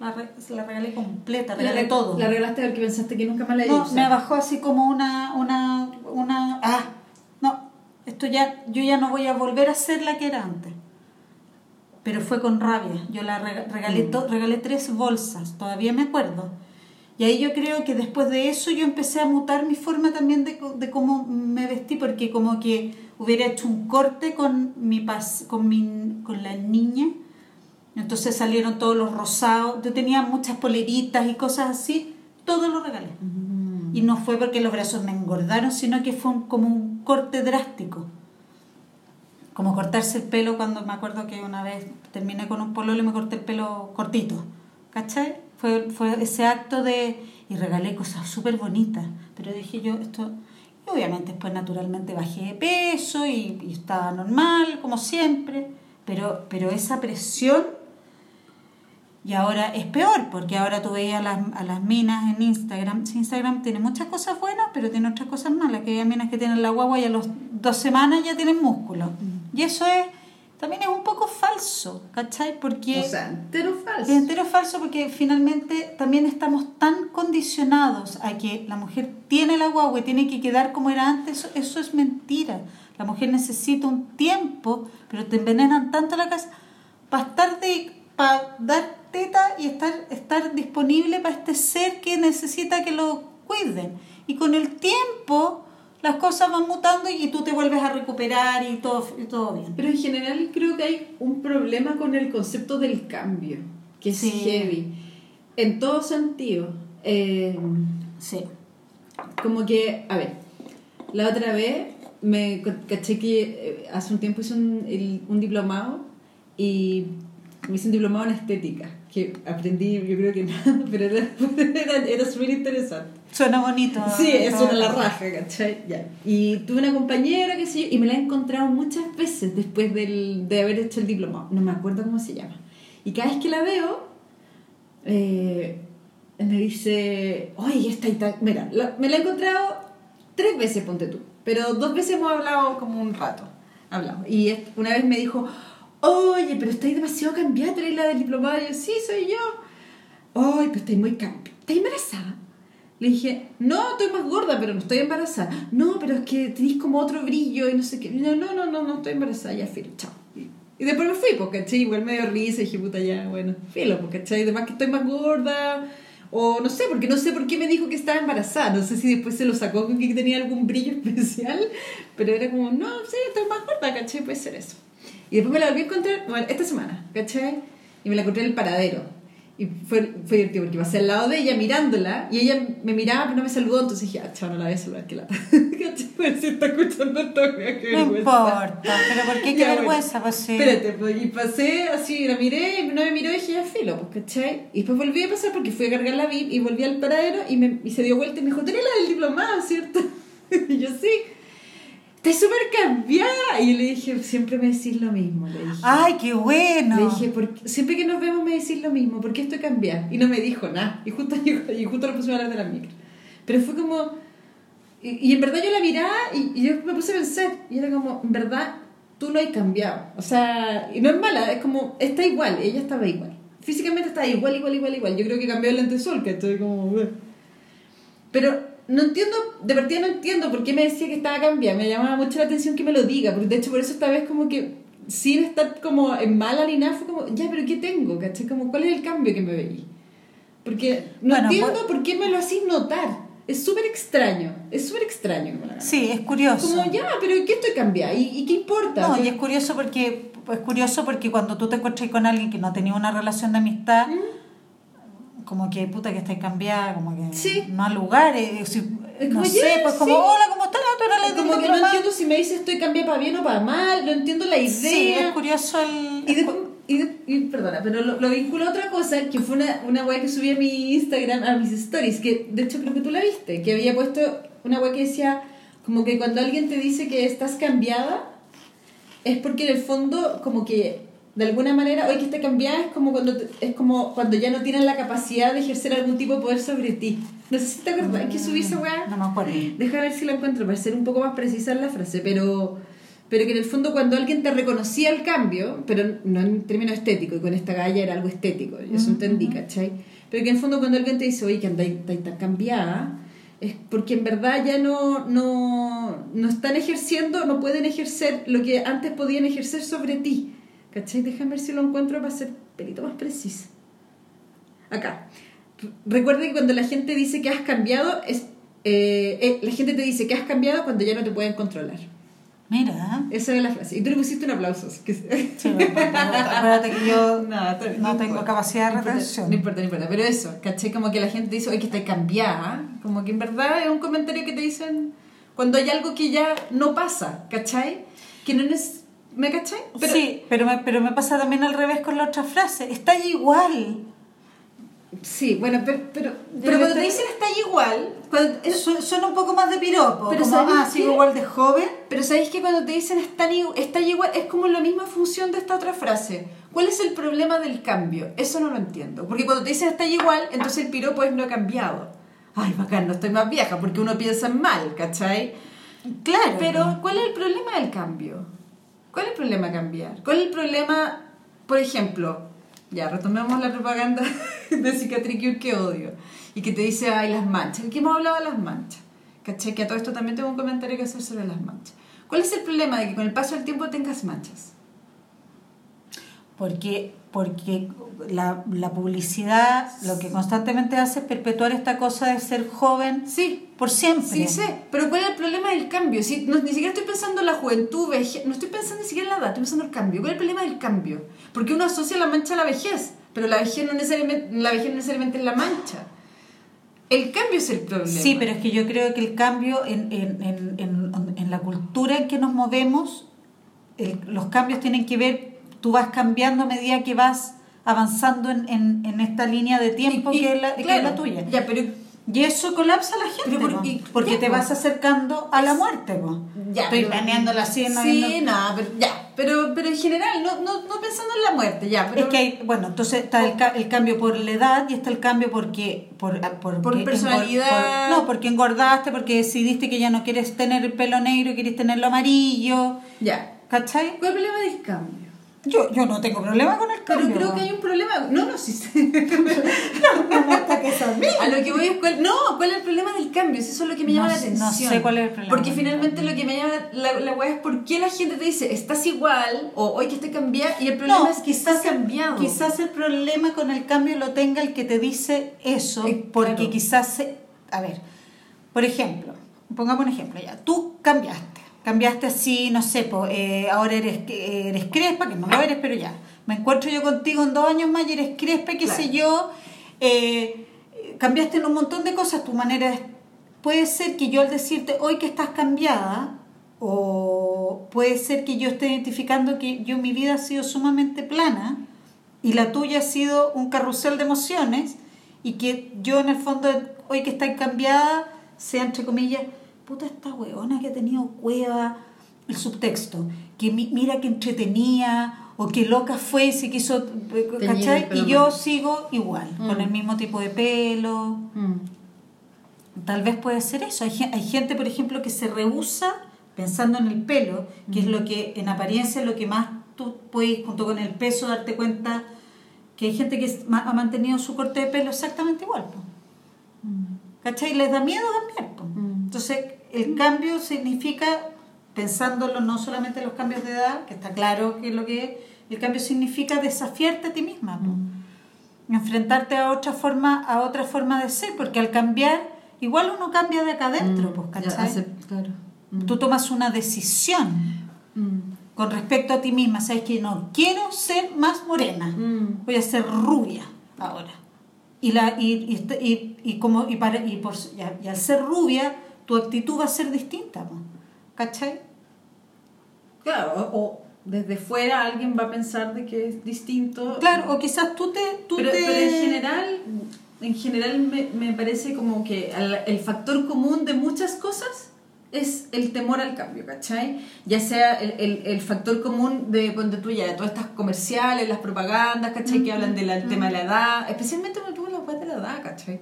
la, re- la regalé completa, regalé la, todo. La regalaste porque pensaste que nunca más la No, me bajó así como una, una, una, ah, no, esto ya, yo ya no voy a volver a ser la que era antes. Pero fue con rabia. Yo la regalé, Mm. to- regalé tres bolsas, todavía me acuerdo. Y ahí yo creo que después de eso yo empecé a mutar mi forma también de, de cómo me vestí, porque como que hubiera hecho un corte con mi pas, con mi, con la niña. Entonces salieron todos los rosados. Yo tenía muchas poleritas y cosas así. Todo lo regalé. Mm. Y no fue porque los brazos me engordaron, sino que fue un- como un corte drástico. Como cortarse el pelo cuando me acuerdo que una vez terminé con un pololo y me corté el pelo cortito. ¿Cachai? Fue, fue ese acto de... Y regalé cosas súper bonitas. Pero dije yo, esto... Y obviamente después naturalmente bajé de peso y, y estaba normal, como siempre. Pero, pero esa presión y ahora es peor, porque ahora tú veías a las, a las minas en Instagram. Instagram tiene muchas cosas buenas, pero tiene otras cosas malas. Que hay minas que tienen la guagua y a las dos semanas ya tienen músculo. Y eso es también es un poco falso, ¿cachai? Porque O sea, entero falso. es entero falso porque finalmente también estamos tan condicionados a que la mujer tiene la guagua y tiene que quedar como era antes. Eso, eso es mentira. La mujer necesita un tiempo, pero te envenenan tanto la casa para estar de para dar teta y estar estar disponible para este ser que necesita que lo cuiden. Y con el tiempo las cosas van mutando y tú te vuelves a recuperar y todo y todo bien. Pero en general creo que hay un problema con el concepto del cambio, que es Sí. heavy. En todo sentido. Eh, Sí. como que, a ver, la otra vez me caché que eh, hace un tiempo hice un, el- un diplomado y me hice un diplomado en estética, que aprendí, yo creo que nada, pero era, era, era súper interesante. Suena bonito. Sí, eso era la raja, ¿cachai? Ya. Y tuve una compañera, que sé yo, y me la he encontrado muchas veces después del, de haber hecho el diplomado. No me acuerdo cómo se llama. Y cada vez que la veo, eh, me dice, oye, esta y tal. Mira, la- me la he encontrado tres veces, ponte tú. Pero dos veces hemos hablado como un rato. Hablamos. Y una vez me dijo, oye, pero estáis demasiado cambiada, tú eres la del diplomado. Y yo, sí, soy yo. Ay, pero estáis muy cambiada. ¿Estás embarazada? Le dije, no, estoy más gorda, pero no estoy embarazada. No, pero es que tenéis como otro brillo y no sé qué. No, no, no, no, no estoy embarazada, ya filo, chao. Y, y después me fui, porque ¿cachai? Igual me dio risa y dije, puta, ya, bueno, filo, porque ¿cachai? Además que estoy más gorda. O no sé, porque no sé por qué me dijo que estaba embarazada. No sé si después se lo sacó con que tenía algún brillo especial. Pero era como, no, sí, estoy más gorda, ¿cachai? Puede ser eso. Y después me la volví a encontrar, bueno, esta semana, ¿cachai? Y me la encontré en el paradero. Y fue, fue divertido porque pasé al lado de ella mirándola y ella me miraba pero no me saludó, entonces dije, ah, chao, no la voy a saludar, que la. ¿Cachai? Pues si está escuchando esto, mira, qué No vergüenza. importa, pero ¿por qué qué Ya, vergüenza? Pues sí. Espérate, pues, y pasé así, la miré, y no me miró y dije, ya filo, pues, ¿cachai? Y después volví a pasar porque fui a cargar la VIP y volví al paradero y, me, y se dio vuelta y me dijo, ¿tenés la del diplomado, cierto? y yo, sí. Estás súper cambiada. Y yo le dije, siempre me decís lo mismo, le dije. Ay, qué bueno. Le dije, ¿por qué- siempre que nos vemos me decís lo mismo, ¿por qué estoy cambiada? Y no me dijo nada. Y justo, y justo lo pusimos a hablar de la micro. Pero fue como... Y, y en verdad yo la miraba y, y yo me puse a pensar. Y era como, en verdad, tú no has cambiado. O sea, y no es mala, es como, está igual, ella estaba igual. Físicamente está igual, igual, igual, igual. Yo creo que cambió el antesol, que estoy como... Pero no entiendo, de partida no entiendo por qué me decía que estaba cambiada. Me llamaba mucho la atención que me lo diga, porque de hecho por eso esta vez como que sin estar como en mala ni nada, fue como, ya, pero ¿qué tengo? ¿Cachai? Como, ¿cuál es el cambio que me veí? Porque no Bueno, entiendo pues- por qué me lo hacís notar. Es súper extraño, es súper extraño que me lo hagan. Sí, es curioso. Como, ya, pero ¿qué estoy cambiada? ¿Y, y qué importa? No, y es curioso porque es curioso porque cuando tú te encuentras con alguien que no tenía una relación de amistad, como que puta que estáis cambiada, como que Sí. no hay lugares, si- Es no sé, pues como sí. hola, ¿cómo estás? Del como que no entiendo si me dice estoy cambiada para bien o para mal, no entiendo la idea. Sí, es curioso el Y, de- y, y perdona, pero lo, lo vinculo a otra cosa, que fue una, una wea que subí a mi Instagram, a mis stories, que de hecho creo que tú la viste, que había puesto una wea que decía, como que cuando alguien te dice que estás cambiada, es porque en el fondo, como que de alguna manera, hoy que está cambiada es como cuando es como cuando ya no tienen la capacidad de ejercer algún tipo de poder sobre ti. No sé si te acuerdas, es que subí esa wea. No me acuerdo. Deja ver si la encuentro para ser un poco más precisa en la frase, pero, pero que en el fondo cuando alguien te reconocía el cambio, pero no en términos estéticos, y con esta galla era algo estético, yo eso entendí, ¿cachai? Pero que en el fondo cuando alguien te dice, oye, que andáis tan cambiada, es porque en verdad ya no, no, no están ejerciendo, no pueden ejercer lo que antes podían ejercer sobre ti, ¿cachai? Déjame ver si lo encuentro para ser un pelito más precisa. Acá. Re- Recuerda que cuando la gente dice que has cambiado, es, eh, eh, la gente te dice que has cambiado cuando ya no te pueden controlar. Mira. Esa es la frase. Y tú le pusiste un aplauso. que- Sí, bueno, acuérdate que yo No, no tengo importa. capacidad de retención. No importa, no importa. Pero eso, ¿cachai? Como que la gente dice, oye, que está cambiada. Como que en verdad es un comentario que te dicen cuando hay algo que ya no pasa, ¿cachai? Que no es... ¿Me cachai? Pero, sí, pero me, pero me pasa también al revés con la otra frase. Está igual. Sí, bueno, pero, pero, pero cuando te- dicen está igual, cuando, Su- Suena un poco más de piropo. Pero como, ¿sabes ah, sigo igual de joven. Pero sabéis que cuando te dicen está, está igual, es como la misma función de esta otra frase. ¿Cuál es el problema del cambio? Eso no lo entiendo. Porque cuando te dicen está igual, entonces el piropo es no he cambiado. Ay, bacán, no estoy más vieja, porque uno piensa mal, ¿cachai? Claro. Pero, ¿cuál es el problema del cambio? ¿Cuál es el problema cambiar? ¿Cuál es el problema, por ejemplo, ya retomemos la propaganda de Cicatricure que odio y que te dice, ay, las manchas? ¿Qué hemos hablado de las manchas? ¿Cachai? Que a todo esto también tengo un comentario que hacer sobre las manchas. ¿Cuál es el problema de que con el paso del tiempo tengas manchas? Porque, porque la, la publicidad lo que constantemente hace es perpetuar esta cosa de ser joven Sí, por siempre. sí sé, pero ¿cuál es el problema del cambio? Si, no, ni siquiera estoy pensando en la juventud, vejez, no estoy pensando ni siquiera en la edad, estoy pensando en el cambio. ¿Cuál es el problema del cambio? Porque uno asocia la mancha a la vejez, pero la vejez no necesariamente, la vejez no necesariamente es la mancha. El cambio es el problema. Sí, pero es que yo creo que el cambio en, en, en, en, en la cultura en que nos movemos, el- los cambios tienen que ver, tú vas cambiando a medida que vas avanzando en, en, en esta línea de tiempo Y- y- que, es la, que es claro, la tuya. Ya, pero Y eso colapsa a la gente, por- po, y- porque ya, te po. vas acercando a la muerte. po. Ya, Estoy pero- planeando la cena. Sí, viendo- no, pero ya. Pero, pero en general, no, no, no pensando en la muerte, ya. Pero, Es que hay, bueno, entonces está el, ca- el cambio por la edad y está el cambio porque por, por, Por porque personalidad. por- no, porque engordaste, porque decidiste que ya no quieres tener el pelo negro, quieres tenerlo amarillo, Ya. ¿cachai? ¿Cuál es el problema del cambio? Yo, yo no tengo problema con el Pero cambio. creo que hay un problema. No, no, sí sé. hasta que sabía. A lo que voy es cuál, no, ¿cuál es el problema del cambio? Eso es lo que me No llama la sé- no atención. sé cuál es el problema Porque finalmente lo que me llama la, la weá es por qué la gente te dice, estás igual, o hoy que estoy cambiada, y el problema No, es que quizás estás cambiado. Quizás el problema con el cambio lo tenga el que te dice eso, Eh, porque claro. quizás, se- a ver, por ejemplo, pongamos un ejemplo ya, tú cambiaste, cambiaste así, no sé, po, eh, ahora eres, eres crespa, que no lo eres, pero ya, me encuentro yo contigo en dos años más y eres crespa, qué Claro. sé yo, eh, cambiaste en un montón de cosas, tu manera de... Puede ser que yo al decirte hoy que estás cambiada, o puede ser que yo esté identificando que yo mi vida ha sido sumamente plana y la tuya ha sido un carrusel de emociones y que yo en el fondo hoy que está cambiada sea entre comillas puta esta huevona que ha tenido cueva el subtexto que mi- mira que entretenía o que loca fue y se quiso ¿cachai? y yo sigo igual con Mm. el mismo tipo de pelo Mm. Tal vez puede ser eso. Hay, hay gente, por ejemplo, que se rehúsa pensando en el pelo, que es lo que en apariencia es lo que más tú puedes, junto con el peso, darte cuenta que hay gente que ha mantenido su corte de pelo exactamente igual. po. ¿Cachai? Les da miedo cambiar. Mm. Entonces, el cambio significa, pensándolo no solamente en los cambios de edad, que está claro que es lo que es, el cambio significa desafiarte a ti misma. po enfrentarte a otra forma a otra forma de ser porque al cambiar igual uno cambia de acá adentro pues, ¿cachai? hace- claro. Mm. tú tomas una decisión Mm. con respecto a ti misma sabes que no quiero ser más morena Mm. voy a ser rubia ahora y la y, y, y- y como y, para, y, por, y al ser rubia tu actitud va a ser distinta pues, ¿cachai? Claro, o, desde fuera alguien va a pensar de que es distinto. Claro, o quizás tú te... Tú pero, te... pero en general, en general me, me parece como que el, el factor común de muchas cosas es el temor al cambio, ¿cachai? Ya sea el, el, el factor común de, ponte tú ya, de todas estas comerciales, las propagandas, ¿cachai? Que hablan del tema de la edad, especialmente cuando tú las de la edad, ¿cachai?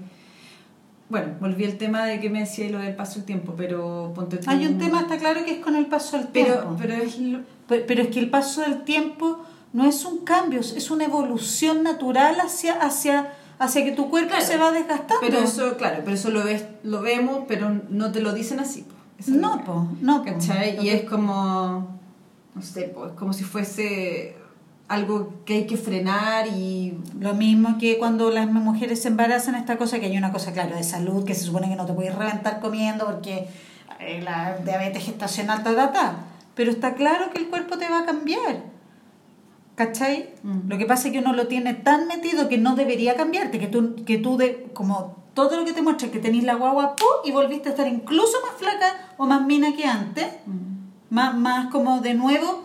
Bueno, volví al tema de que me decía lo del paso del tiempo, pero ponte tú... Hay un tema, está claro, que es con el paso del pero, tiempo. Pero es... Lo... Pero, pero es que el paso del tiempo no es un cambio, es una evolución natural hacia... hacia hacia que tu cuerpo Claro, se va desgastando. Pero eso, claro, pero eso lo, ves, lo vemos, pero no te lo dicen así. No, po, no, po. ¿Cachai? Y es como, no sé, po, es como si fuese algo que hay que frenar y... Lo mismo que cuando las mujeres se embarazan, esta cosa que hay una cosa, claro, de salud, que se supone que no te puedes reventar comiendo porque eh, la diabetes gestacional, ta, ta, ta. Pero está claro que el cuerpo te va a cambiar. ¿Cachai? Mm. Lo que pasa es que uno lo tiene tan metido que no debería cambiarte, que tú, que tú de, como todo lo que te muestra que tenés la guagua ¡pum! y volviste a estar incluso más flaca o más mina que antes, más, más como de nuevo,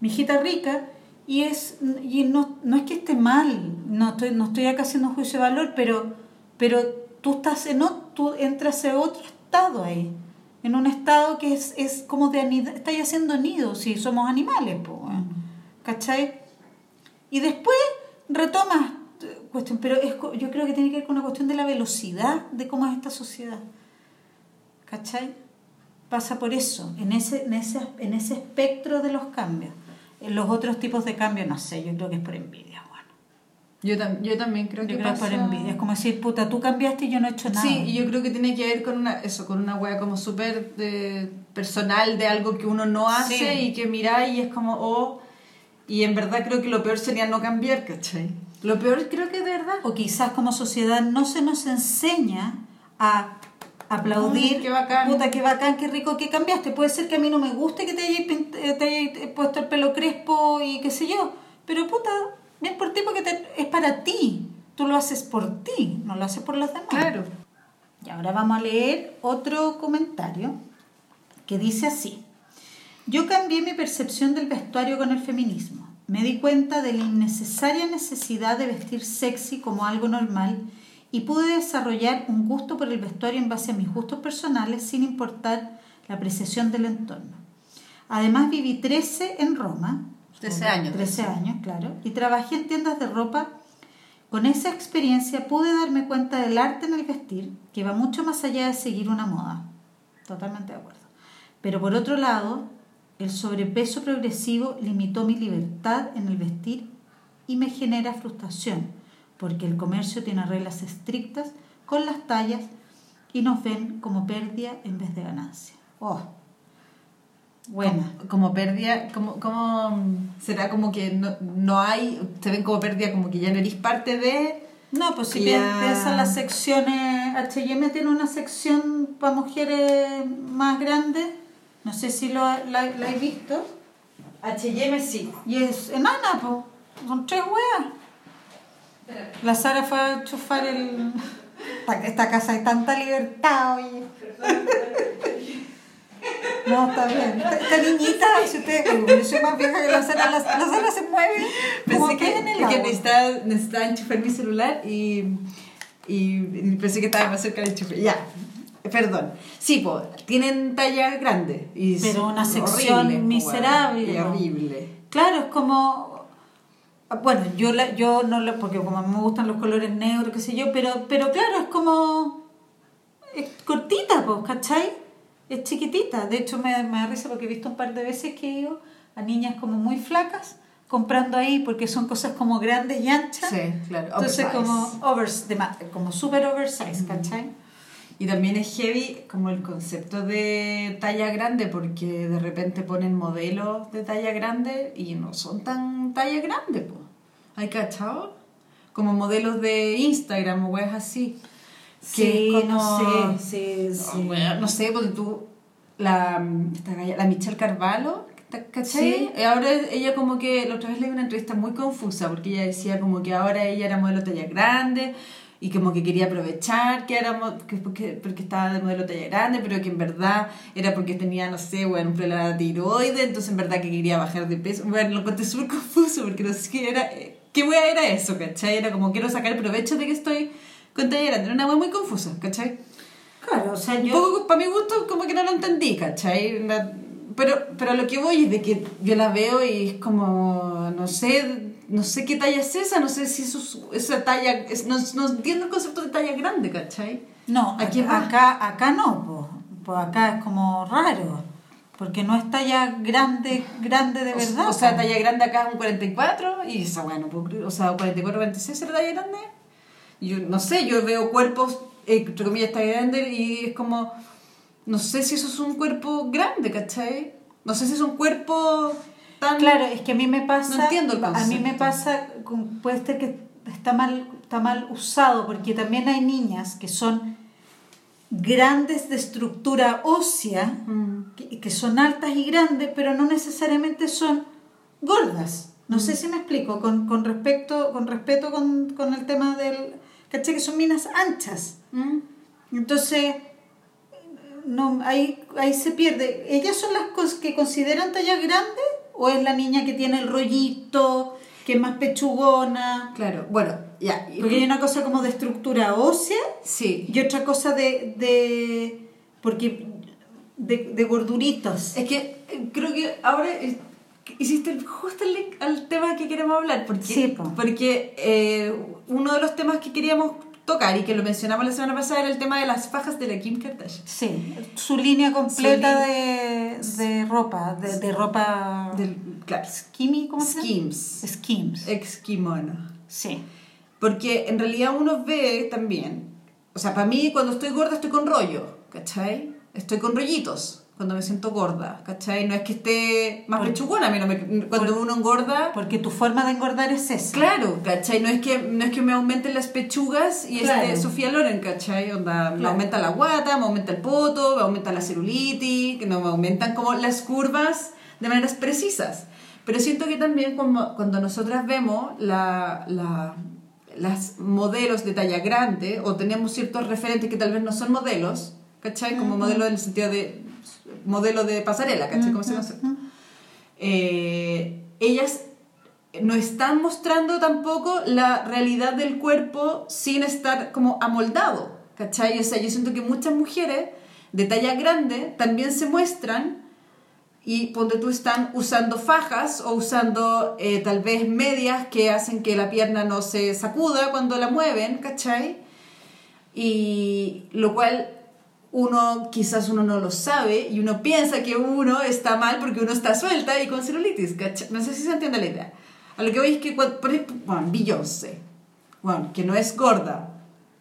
mi hijita rica, y es y no, no es que esté mal, no estoy, no estoy acá haciendo juicio de valor, pero, pero tú estás en tú entras en otro estado ahí, en un estado que es, es como de estás haciendo nido, si somos animales, po. ¿cachai? Y después retomas cuestión, pero es, yo creo que tiene que ver con una cuestión de la velocidad de cómo es esta sociedad. ¿Cachai? Pasa por eso, en ese, en ese, en ese espectro de los cambios. Los otros tipos de cambios, no sé, yo creo que es por envidia, bueno. Yo, tam- yo también creo Yo que creo por envidia. Es como decir, puta, tú cambiaste y yo no he hecho nada. Sí, y yo creo que tiene que ver con una, eso, con una wea como súper de- personal de algo que uno no hace Sí. y que mira y es como, oh, y en verdad creo que lo peor sería no cambiar, ¿cachai? Lo peor creo que de verdad. O quizás como sociedad no se nos enseña a aplaudir. Mm, qué bacán. Puta, qué bacán, qué rico que cambiaste. Puede ser que a mí no me guste que te hayas, eh, te hayas puesto el pelo crespo y qué sé yo. Pero puta, bien por ti porque te- es para ti. Tú lo haces por ti, no lo haces por los demás. Claro. Y ahora vamos a leer otro comentario que dice así. Yo cambié mi percepción del vestuario con el feminismo. Me di cuenta de la innecesaria necesidad de vestir sexy como algo normal y pude desarrollar un gusto por el vestuario en base a mis gustos personales sin importar la apreciación del entorno. Además viví 13 en Roma. 13 años. 13 años, claro. Y trabajé en tiendas de ropa con esa experiencia pude darme cuenta del arte en el vestir, que va mucho más allá de seguir una moda. Totalmente de acuerdo. Pero por otro lado, el sobrepeso progresivo limitó mi libertad en el vestir y me genera frustración, porque el comercio tiene reglas estrictas con las tallas y nos ven como pérdida en vez de ganancia. Oh, buena. Como, como pérdida, como, como mm, será como que no, no hay, te ven como pérdida, como que ya no eres parte de. No, pues si piensas las secciones, H&M tiene una sección para mujeres más grande, no sé si lo, la, la he visto, HM sí. y es enana, pues, son tres weas. La Sara fue a chufar el... Esta, casa hay tanta libertad, oye. No, está bien. Esta, niñita, si ustedes, yo soy más vieja que la Sara, la, la Sara se mueve como Pensé que, en el que necesitaba, necesitaba enchufar mi celular y, y, y pensé que estaba más cerca del enchufe. Ya, perdón. Sí, pues, tienen talla grande. Y Pero una sección po, miserable. Y po. horrible. Claro, es como. Bueno, yo, la, yo no lo. Porque como a mí me gustan los colores negros, qué sé yo, pero, pero claro, es como. Es cortita, pues, ¿cachai? Es chiquitita. De hecho, me, me da risa porque he visto un par de veces que he ido a niñas como muy flacas comprando ahí porque son cosas como grandes y anchas. Sí, claro. Entonces, oversize. como, overs, de como super oversize, ¿cachai? Y también es heavy como el concepto de talla grande, porque de repente ponen modelos de talla grande y no son tan talla grande, pues. ¿Hay cachado? Como modelos de Instagram o weas así. Sí, como- no sé, sí, wea, no sé, porque tú, la, la Michelle Carvalho, ¿cachai? Sí. Y Ahora ella como que, la otra vez leí una entrevista muy confusa, porque ella decía como que ahora ella era modelo talla grande, y como que quería aprovechar que éramos que porque, porque estaba de modelo talla grande pero que en verdad era porque tenía no sé bueno un problema de tiroides entonces en verdad que quería bajar de peso bueno lo conté súper confuso porque no sé qué era qué wea era eso ¿cachai? era como quiero sacar provecho de que estoy con talla grande era una wea muy confusa ¿cachai? Claro, o sea, un yo... poco para mi gusto como que no lo entendí ¿cachai? La- pero pero lo que voy es de que yo la veo y es como no sé no sé qué talla es esa, no sé si eso es- esa talla, es- no, no entiendo el concepto de talla grande, ¿cachai? No, Aquí va. acá, acá no, pues, pues acá es como raro, porque no es talla grande, grande de verdad. O, sea, talla grande acá es un 44 y esa, bueno, o sea, 44, 26 era talla grande. Yo no sé, yo veo cuerpos, entre comillas, talla grande y es como, no sé si eso es un cuerpo grande, ¿cachai? No sé si es un cuerpo tan... Claro, es que a mí me pasa, No entiendo el a mí me concepto. pasa, puede ser que está mal, está mal usado, porque también hay niñas que son grandes de estructura ósea, Mm. que, que son altas y grandes, pero no necesariamente son gordas. No sé si me explico, con, con respecto, con respeto con, con el tema del, ¿cachai? Que son minas anchas. Mm. Entonces, no, ahí, ahí se pierde. ¿Ellas son las que consideran talla grande? ¿O es la niña que tiene el rollito, que es más pechugona? Claro, bueno, ya. Porque hay una cosa como de estructura ósea Sí. y otra cosa de. de porque. de, de gorduritos. Es que eh, creo que ahora eh, hiciste justo el link al tema que queremos hablar, porque, Sí, po. porque eh, uno de los temas que queríamos tocar y que lo mencionamos la semana pasada era el tema de las fajas de la Kim Kardashian. Sí, su línea completa Su de, de ropa, de, de ropa. Del, claro, Skimmy, ¿cómo se llama? Skims, Skims. ex kimono. Sí. Porque en realidad uno ve también, o sea, para mí cuando estoy gorda estoy con rollo, ¿cachai? Estoy con rollitos cuando me siento gorda, ¿cachai? No es que esté más Por- pechugona, a mí no me- cuando uno engorda... Porque tu forma de engordar es esa. Claro, ¿cachai? No es que, no es que me aumenten las pechugas y Claro. este Sofía Loren, ¿cachai? Onda, me Claro. aumenta la guata, me aumenta el poto, me aumenta la celulitis, que no me aumentan como las curvas de maneras precisas. Pero siento que también como, cuando nosotras vemos la, la- las modelos de talla grande o tenemos ciertos referentes que tal vez no son modelos, ¿cachai? Como modelo en el sentido de modelo de pasarela, ¿cachai? Como ese concepto eh, ellas no están mostrando tampoco la realidad del cuerpo sin estar como amoldado, ¿cachai? O sea, yo siento que muchas mujeres de talla grande también se muestran y ponte tú están usando fajas o usando eh, tal vez medias que hacen que la pierna no se sacuda cuando la mueven, ¿cachai? Y lo cual uno quizás uno no lo sabe y uno piensa que uno está mal porque uno está suelta y con celulitis, ¿cachai? No sé si se entiende la idea. A lo que voy es que, por ejemplo, bueno, Beyoncé, bueno, que no es gorda,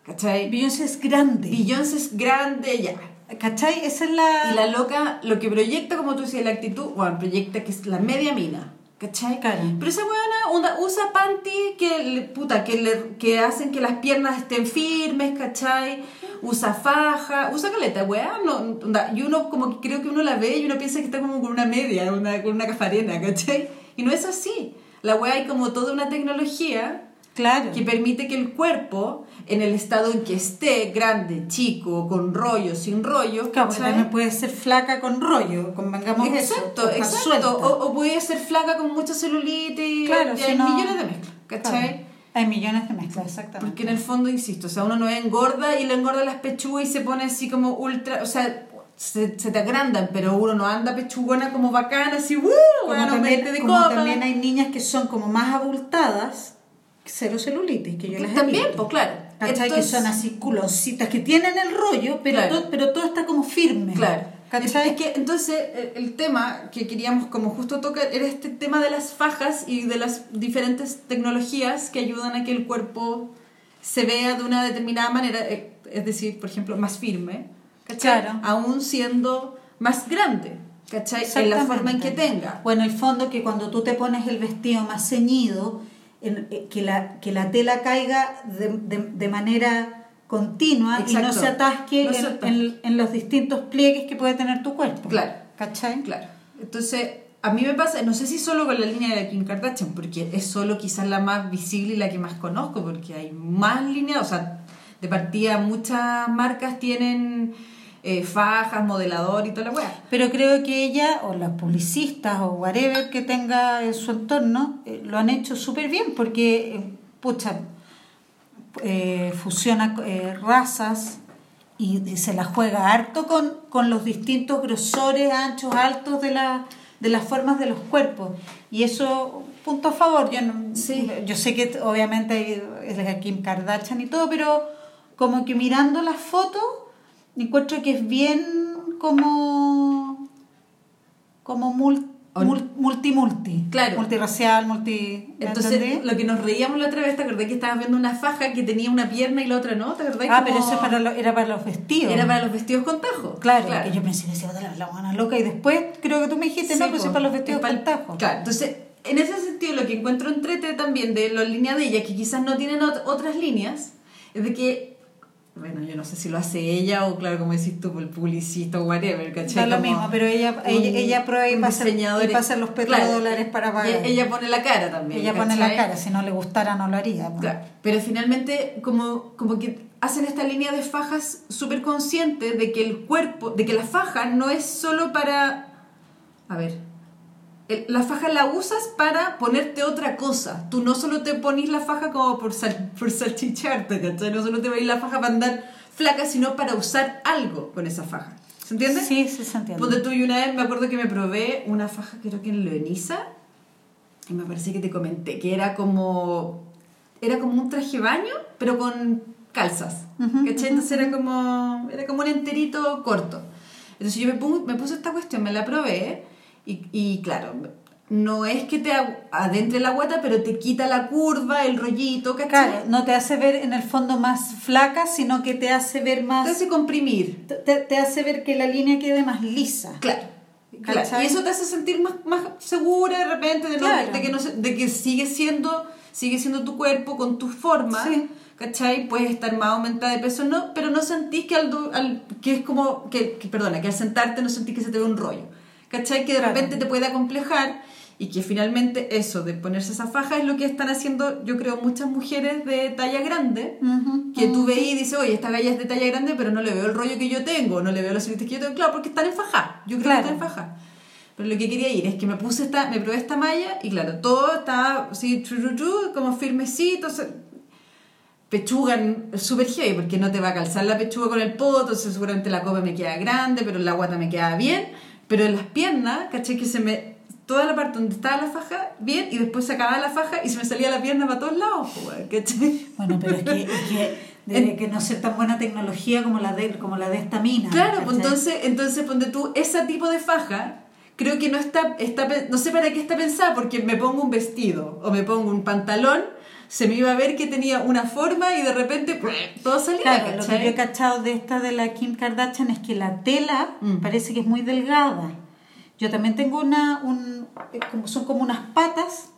¿cachai? Beyoncé es grande. Beyoncé es grande ya. ¿Cachai? Esa es la... Y la loca, lo que proyecta, como tú decías, la actitud, bueno, proyecta que es la media mina, ¿cachai? Claro. Pero esa weona usa panty que, puta, que, le, que hacen que las piernas estén firmes, ¿cachai? Usa faja, usa caleta, weá, no, onda, y uno como que creo que uno la ve y uno piensa que está como con una media, una, con una cafarena, ¿cachai? Y no es así. La weá hay como toda una tecnología Claro. que permite que el cuerpo, en el estado en que esté, grande, chico, con rollo, sin rollo, Claro, también puede ser flaca con rollo, convengamos eso. Exacto, o está exacto. O, o puede ser flaca con mucha celulitis. Claro, y si hay no- millones de mezclas, ¿cachai? Claro. Hay millones de mezclas, exactamente. Porque en el fondo, insisto, o sea, uno no engorda y le engorda las pechugas y se pone así como ultra, o sea, se, se te agrandan, pero uno no anda pechugona como bacana, así, ¡uh! como, Bueno, también, de como copa. también hay niñas que son como más abultadas, cero celulitis, que yo las he También, visto. pues claro. Entonces- que son así culoncitas, que tienen el rollo, pero, Claro. todo, pero todo está como firme. Claro. ¿Cachai? Es que entonces el, el tema que queríamos como justo tocar era este tema de las fajas y de las diferentes tecnologías que ayudan a que el cuerpo se vea de una determinada manera, eh, es decir, por ejemplo, más firme, ¿cachai? Claro. Aún siendo más grande, ¿cachai? En la forma en que tenga. Bueno, el fondo que cuando tú te pones el vestido más ceñido, en- eh, que, la, que la tela caiga de, de- de manera continua y no Exacto. se atasque, No en, en- en los distintos pliegues que puede tener tu cuerpo. Claro. ¿Cachai? Claro. Entonces, a mí me pasa, no sé si solo con la línea de Kim Kardashian, porque es solo quizás la más visible y la que más conozco, porque hay más líneas, o sea, de partida muchas marcas tienen eh, fajas, modelador y toda la weá. Pero creo que ella, o las publicistas, o whatever que tenga en su entorno, eh, lo han hecho súper bien, porque, eh, pucha, eh, fusiona eh, razas y, y se la juega harto con, con los distintos grosores, anchos, altos de, la, de las formas de los cuerpos. Y eso, punto a favor. Yo, no- Sí. yo sé que obviamente hay- es Kim Kardashian y todo, pero como que mirando las fotos, encuentro que es bien como como multi multi Claro. multirracial multi ¿me Entonces, entendés? lo que nos reíamos la otra vez, ¿te acordás que estabas viendo una faja que tenía una pierna y la otra no? ¿Te acordás? ah Como- pero eso es para lo- era para los vestidos Era para los vestidos con tajo. claro, que yo pensé que decía la, la buena loca y después creo que tú me dijiste no Sí, pues po, es para los vestidos es con tajo Claro, entonces, en ese sentido, lo que encuentro entrete también de la línea de ella, que quizás no tienen ot- otras líneas, es de que, bueno, yo no sé si lo hace ella o, claro, como decís tú, el publicista o whatever, ¿cachai? da lo Como mismo pero ella ella, ella prueba y pasa, y pasa los petrodólares para y- pagar Ella pone la cara también. ella pone la cara si no le gustara no lo haría. Claro, pero finalmente como, como que hacen esta línea de fajas súper consciente de que el cuerpo, de que la faja no es solo para... A ver, la faja la usas para ponerte otra cosa. Tú no solo te ponís la faja como por, sal, por salchicharte, ¿cachai? No solo te ponís la faja para andar flaca, sino para usar algo con esa faja. ¿Se entiende? sí sí se entiende Ponte tú y una vez me acuerdo que me probé una faja, creo que en Leonisa, y me parece que te comenté, que era como, era como un traje baño, pero con calzas. Ujú, ¿Cachai? Entonces era como, era como un enterito corto. Entonces yo me, pu- me puse esta cuestión, me la probé, y, y claro, no es que te adentre la guata, pero te quita la curva, el rollito, ¿cachai? Claro, no te hace ver en el fondo más flaca, sino que te hace ver más... Te hace comprimir. te, te hace ver que la línea quede más lisa. Claro. Claro, y eso te hace sentir más, más segura de repente de, no- de que no se- de que sigue siendo sigue siendo tu cuerpo con tu forma Sí. ¿cachai? puedes estar más aumentada de peso no pero no sentís que al, al- que es como que, que, perdona que al sentarte no sentís que se te ve un rollo ¿cachai? que de Claro. repente te puede acomplejar y que finalmente eso de ponerse esa faja es lo que están haciendo yo creo muchas mujeres de talla grande Ujú, que tú veís y dices, oye, esta galla es de talla grande, pero no le veo el rollo que yo tengo, no le veo los silites que yo tengo. Claro, porque están en faja. Yo creo Claro. que están en faja. Pero lo que quería ir es que me puse esta, me probé esta malla y claro, todo estaba así, tru, tru, como firmecito. o sea, pechuga súper heavy, porque no te va a calzar la pechuga con el poto, entonces seguramente la copa me queda grande, pero la guata me queda bien. Pero en las piernas, caché que se me. Toda la parte donde estaba la faja, bien, y después se acababa la faja y se me salía la pierna para todos lados, ¿cachai? Bueno, pero es que, es que debe que no ser tan buena tecnología como la de, como la de esta mina. Claro, pues ¿cachai? entonces, entonces ponte tú, ese tipo de faja, creo que no está, está, no sé para qué está pensada, porque me pongo un vestido o me pongo un pantalón, se me iba a ver que tenía una forma y de repente ¡pum! todo salía, Claro, lo que yo he cachado de esta de la Kim Kardashian es que la tela Mm. parece que es muy delgada. Yo también tengo una, un, eh, como, son como unas patas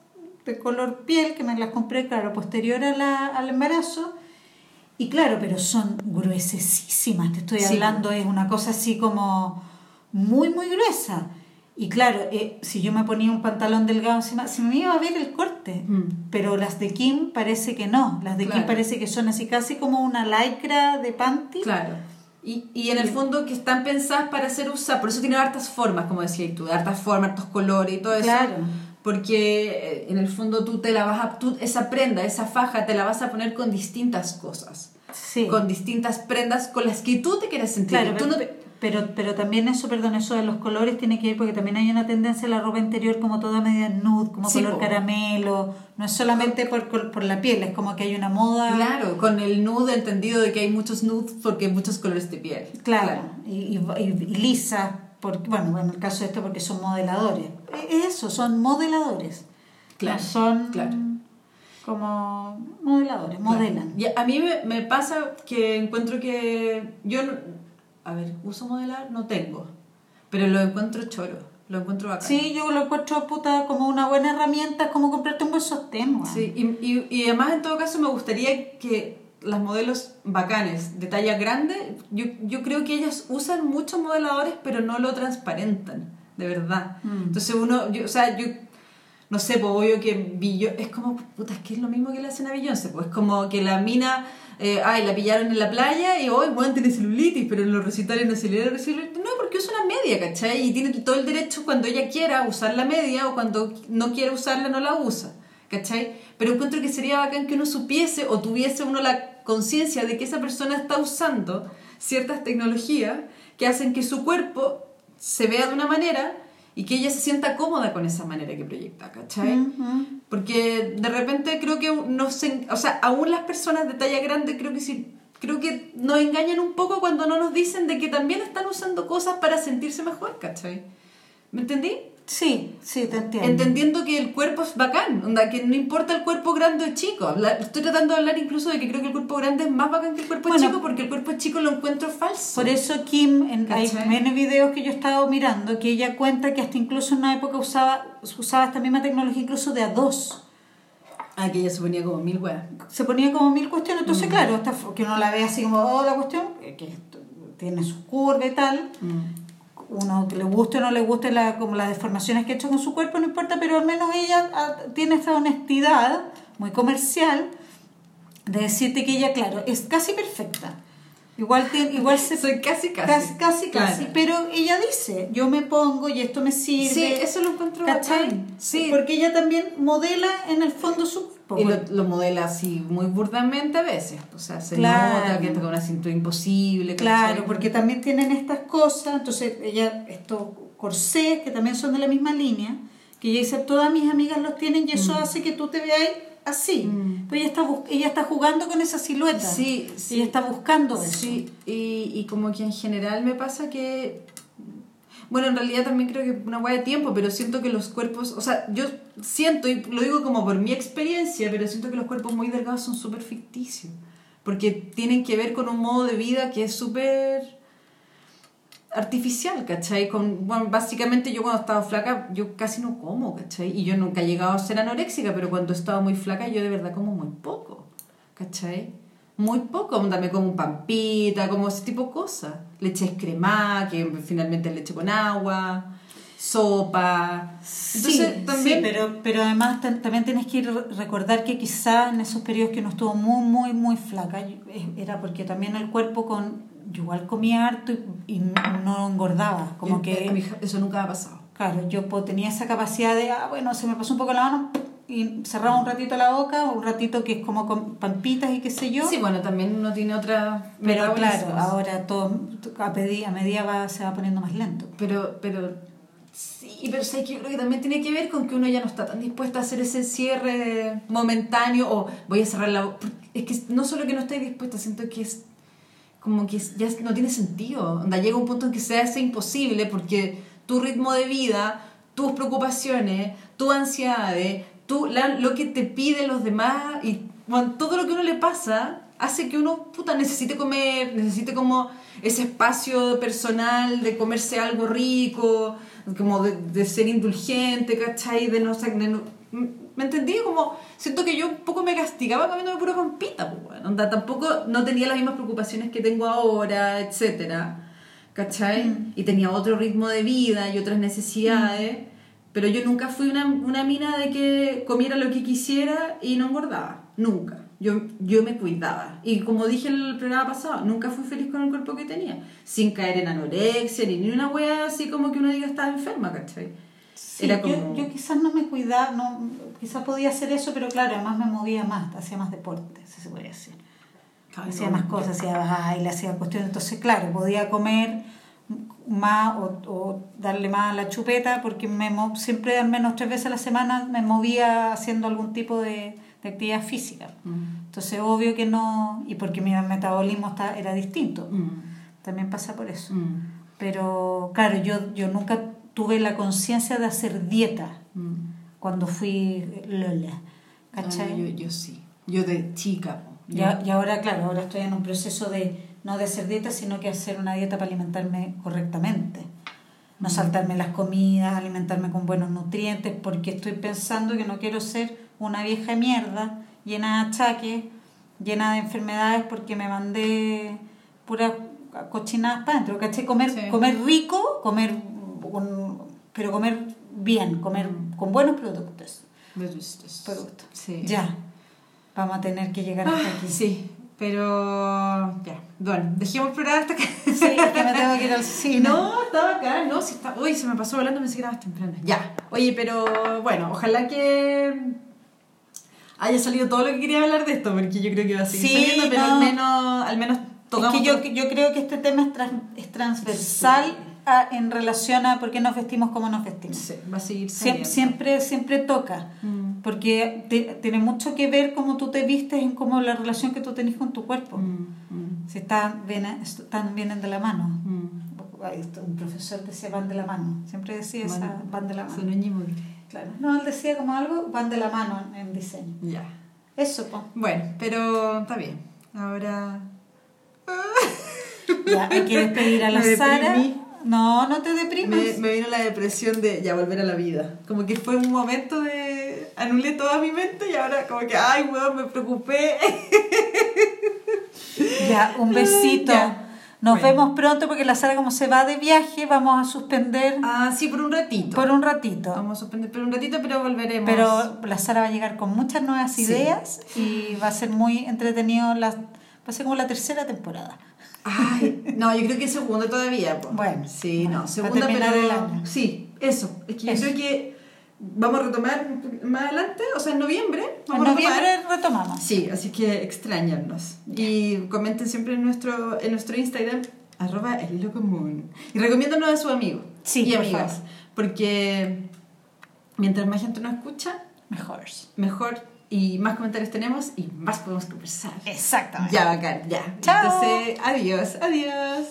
de color piel que me las compré, claro, posterior a la, al embarazo. Y claro, pero son gruesísimas, te estoy Sí. hablando, es una cosa así como muy, muy gruesa. Y claro, eh, si yo me ponía un pantalón delgado encima, se me iba a ver el corte. Mm. Pero las de Kim parece que no. Las de Kim parece que son así casi como una lycra de panty. Claro. Y, y en el fondo que están pensadas para ser usadas, por eso tiene hartas formas, como decías tú, hartas formas, hartos colores y todo eso. Claro. Porque eh, en el fondo tú te la vas a, tú, esa prenda, esa faja, te la vas a poner con distintas cosas. Sí. Con distintas prendas con las que tú te quieras sentir. Claro, Tú pero, no- pero, pero también eso, perdón, eso de los colores tiene que ver porque también hay una tendencia en la ropa interior como toda media nude, como Sí, color po. caramelo. No es solamente por, por, por la piel, es como que hay una moda. Claro, con el nude entendido de que hay muchos nudes porque hay muchos colores de piel. Claro, Y, y, y- y lisas, porque, bueno, en el caso de esto porque son modeladores. Es Eso, son modeladores. Claro, No son claro. como modeladores, modelan. Y a mí me, me pasa que encuentro que yo, no- a ver, uso modelar, no tengo, pero lo encuentro choro, lo encuentro bacán. Sí, yo lo encuentro puta como una buena herramienta, es como comprarte un buen sostén. weón. Sí, y, y, y además en todo caso me gustaría que las modelos bacanes de talla grande, yo, yo creo que ellas usan muchos modeladores pero no lo transparentan. de verdad. Mm. Entonces uno, yo, o sea, yo no sé, pues obvio que Beyoncé, es como, puta, es que es lo mismo que le hacen a Beyoncé, pues es como que la mina, eh, ay, la pillaron en la playa y hoy, bueno, tiene celulitis, pero en los recitales no se le da celulitis. No, porque usa una media, ¿cachai? Y tiene todo el derecho cuando ella quiera usar la media o cuando no quiere usarla no la usa, ¿cachai? Pero encuentro que sería bacán que uno supiese o tuviese uno la conciencia de que esa persona está usando ciertas tecnologías que hacen que su cuerpo se vea de una manera y que ella se sienta cómoda con esa manera que proyecta, ¿cachai? Ujú. Porque de repente creo que no se, o sea, aún las personas de talla grande creo que sí, creo que nos engañan un poco cuando no nos dicen de que también están usando cosas para sentirse mejor, ¿cachai? ¿Me entendí? Sí, sí, te entiendo. Entendiendo que el cuerpo es bacán, onda, que no importa el cuerpo grande o chico. Estoy tratando de hablar incluso de que creo que el cuerpo grande es más bacán que el cuerpo Bueno. chico porque el cuerpo chico lo encuentro falso. Por eso Kim, en, hay. N videos que yo he estado mirando, que ella cuenta que hasta incluso en una época usaba, usaba esta misma tecnología incluso de a dos. Ah, que ella se ponía como mil weas. Se ponía como mil cuestiones, Mm. entonces claro, hasta que uno la ve así como, oh, la cuestión, que que tiene su curva y tal, uno que le guste o no le guste la, como las deformaciones que ha hecho con su cuerpo, no importa, pero al menos ella ah, tiene esta honestidad muy comercial de decirte que ella, claro, es casi perfecta. Igual, tiene, igual se Soy casi casi. Casi, casi, Claro. casi. Pero ella dice, yo me pongo y esto me sirve. Sí, eso lo encuentro ¿Cachai? Sí. Porque ella también modela en el fondo su. Y lo, lo modela así muy burdamente a veces. O sea, se Claro. nota que está con una cintura imposible. Claro, porque también tienen estas cosas. Entonces, ella, estos corsés, que también son de la misma línea, que ella dice, todas mis amigas los tienen y eso hace que tú te veas así. Mm. Pues ella está, ella está jugando con esa silueta. Sí, sí. Ella está buscando eso. Sí, y, y como que en general me pasa que. Bueno, en realidad también creo que una hueá de tiempo, pero siento que los cuerpos. O sea, yo siento, y lo digo como por mi experiencia, pero siento que los cuerpos muy delgados son súper ficticios. Porque tienen que ver con un modo de vida que es súper artificial, ¿cachai? Con, bueno, básicamente yo cuando estaba flaca, yo casi no como, ¿cachai? Y yo nunca he llegado a ser anoréxica, pero cuando estaba muy flaca yo de verdad como muy poco, ¿cachai? Muy poco, me como un pampita, como ese tipo de cosas. Leche escremada, que finalmente es leche con agua, sopa. Entonces sí, también... sí, pero, pero además tam- también tienes que ir recordar que quizá en esos periodos que no estuvo muy, muy, muy flaca, eh, era porque también el cuerpo con... Yo igual comía harto y, y no engordaba, como yo- que... Eso nunca ha pasado. Claro, yo tenía esa capacidad de, ah, bueno, se me pasó un poco la mano y cerraba un ratito la boca, un ratito que es como con pampitas y qué sé yo. Sí, bueno, también uno tiene otra... pero claro, ahora todo a, pedi- a medida va, se va poniendo más lento. Pero, pero sí, pero sé que yo creo que también tiene que ver con que uno ya no está tan dispuesta a hacer ese cierre momentáneo o voy a cerrar la boca. Es que no solo que no estáis dispuesta, siento que es como que ya no tiene sentido. Onda, llega un punto en que se hace imposible porque tu ritmo de vida, tus preocupaciones, tus ansiedades, tú, la- lo que te piden los demás y bueno, todo lo que uno le pasa hace que uno puta, necesite comer, necesite como ese espacio personal de comerse algo rico, como de, de ser indulgente, ¿cachai? De no, de no- ¿Me entendí? Como siento que yo un poco me castigaba comiéndome pura pampita, pues, bueno. Onda, tampoco no tenía las mismas preocupaciones que tengo ahora, etcétera, ¿cachai? Y tenía otro ritmo de vida y otras necesidades, pero yo nunca fui una, una mina de que comiera lo que quisiera y no engordaba, nunca. Yo, yo me cuidaba. Y como dije en el programa pasado, nunca fui feliz con el cuerpo que tenía, sin caer en anorexia ni ni una wea así como que uno diga estaba enferma, ¿cachai? Sí, Era yo, como- yo quizás no me cuidaba, no, quizás podía hacer eso, pero claro, además me movía más, hacía más deporte, si se podía decir. Hacía no, más yo- cosas, hacía baile, hacía cuestiones. Entonces, claro, podía comer más o, o darle más a la chupeta porque me siempre al menos tres veces a la semana me movía haciendo algún tipo de, de actividad física. Mm. Entonces, obvio que no, y porque mi metabolismo está, era distinto. Mm. También pasa por eso. Mm. Pero, claro, yo, yo nunca tuve la conciencia de hacer dieta cuando fui Lola. ¿Cachai? Yo, yo sí. Yo de chica. y ahora, claro, ahora estoy en un proceso de no de hacer dieta, sino que hacer una dieta para alimentarme correctamente. No saltarme las comidas, alimentarme con buenos nutrientes, porque estoy pensando que no quiero ser una vieja mierda llena de achaques, llena de enfermedades, porque me mandé puras cochinadas para adentro. ¿Cachai? Comer, Sí. comer rico, comer un- pero comer bien, comer con buenos productos. Productos. Productos. Sí. Ya, vamos a tener que llegar hasta Ah, aquí. sí, pero ya. Bueno, dejemos el programa hasta. Sí, es que me tengo que ir al cine. No, estaba acá, no, si está... Uy, se me pasó volando, pensé que era más temprano. Ya, oye, pero bueno, ojalá que haya salido todo lo que quería hablar de esto, porque yo creo que va a seguir Sí, saliendo, pero no. al menos, al menos Es tocamos... que yo, yo creo que este tema es, tran- es transversal a- en relación a por qué nos vestimos como nos vestimos. Sí, va a seguir saliendo. Siempre, siempre toca, Mm, porque te- tiene mucho que ver cómo tú te vistes en cómo la relación que tú tenés con tu cuerpo. mm, mm, Si están, vienen, están, vienen de la mano. mm. Un profesor decía van de la mano, siempre decía esa, Van- de la mano. Ñimuri. Claro. No, él decía como algo, van de la mano en, en diseño. Ya. Eso, pues. Bueno, pero está bien. Ahora... Ya, hay que despedir a la Me Sara. deprimí. No, no te deprimas. Me, me vino la depresión de ya volver a la vida. Como que fue un momento de. Anulé toda mi mente y ahora, como que, ay, weón, me preocupé. Ya, un besito. Ya. Nos Bueno. vemos pronto porque la Sara como se va de viaje, vamos a suspender Ah, sí, por un ratito. por un ratito. Vamos a suspender por un ratito, pero volveremos. Pero la Sara va a llegar con muchas nuevas Sí. ideas y va a ser muy entretenido. La, va a ser como la tercera temporada. Ay, no, yo creo que segunda todavía. po. Bueno, sí, bueno, no, segunda, pero. el año. Sí, eso. Es que yo Eso. creo que vamos a retomar más adelante, o sea, en noviembre. En Vamos a retomar. noviembre retomamos. Sí, así que extrañarnos. Y comenten siempre en nuestro, en nuestro Instagram, arroba el hilo común. Y recomiéndanos a sus amigos Sí, y por amigas. favor. Porque mientras más gente nos escucha, Mejor. mejor y más comentarios tenemos y más podemos conversar. Exactamente. Ya, bacán, ya. Chao. Entonces, adiós, adiós.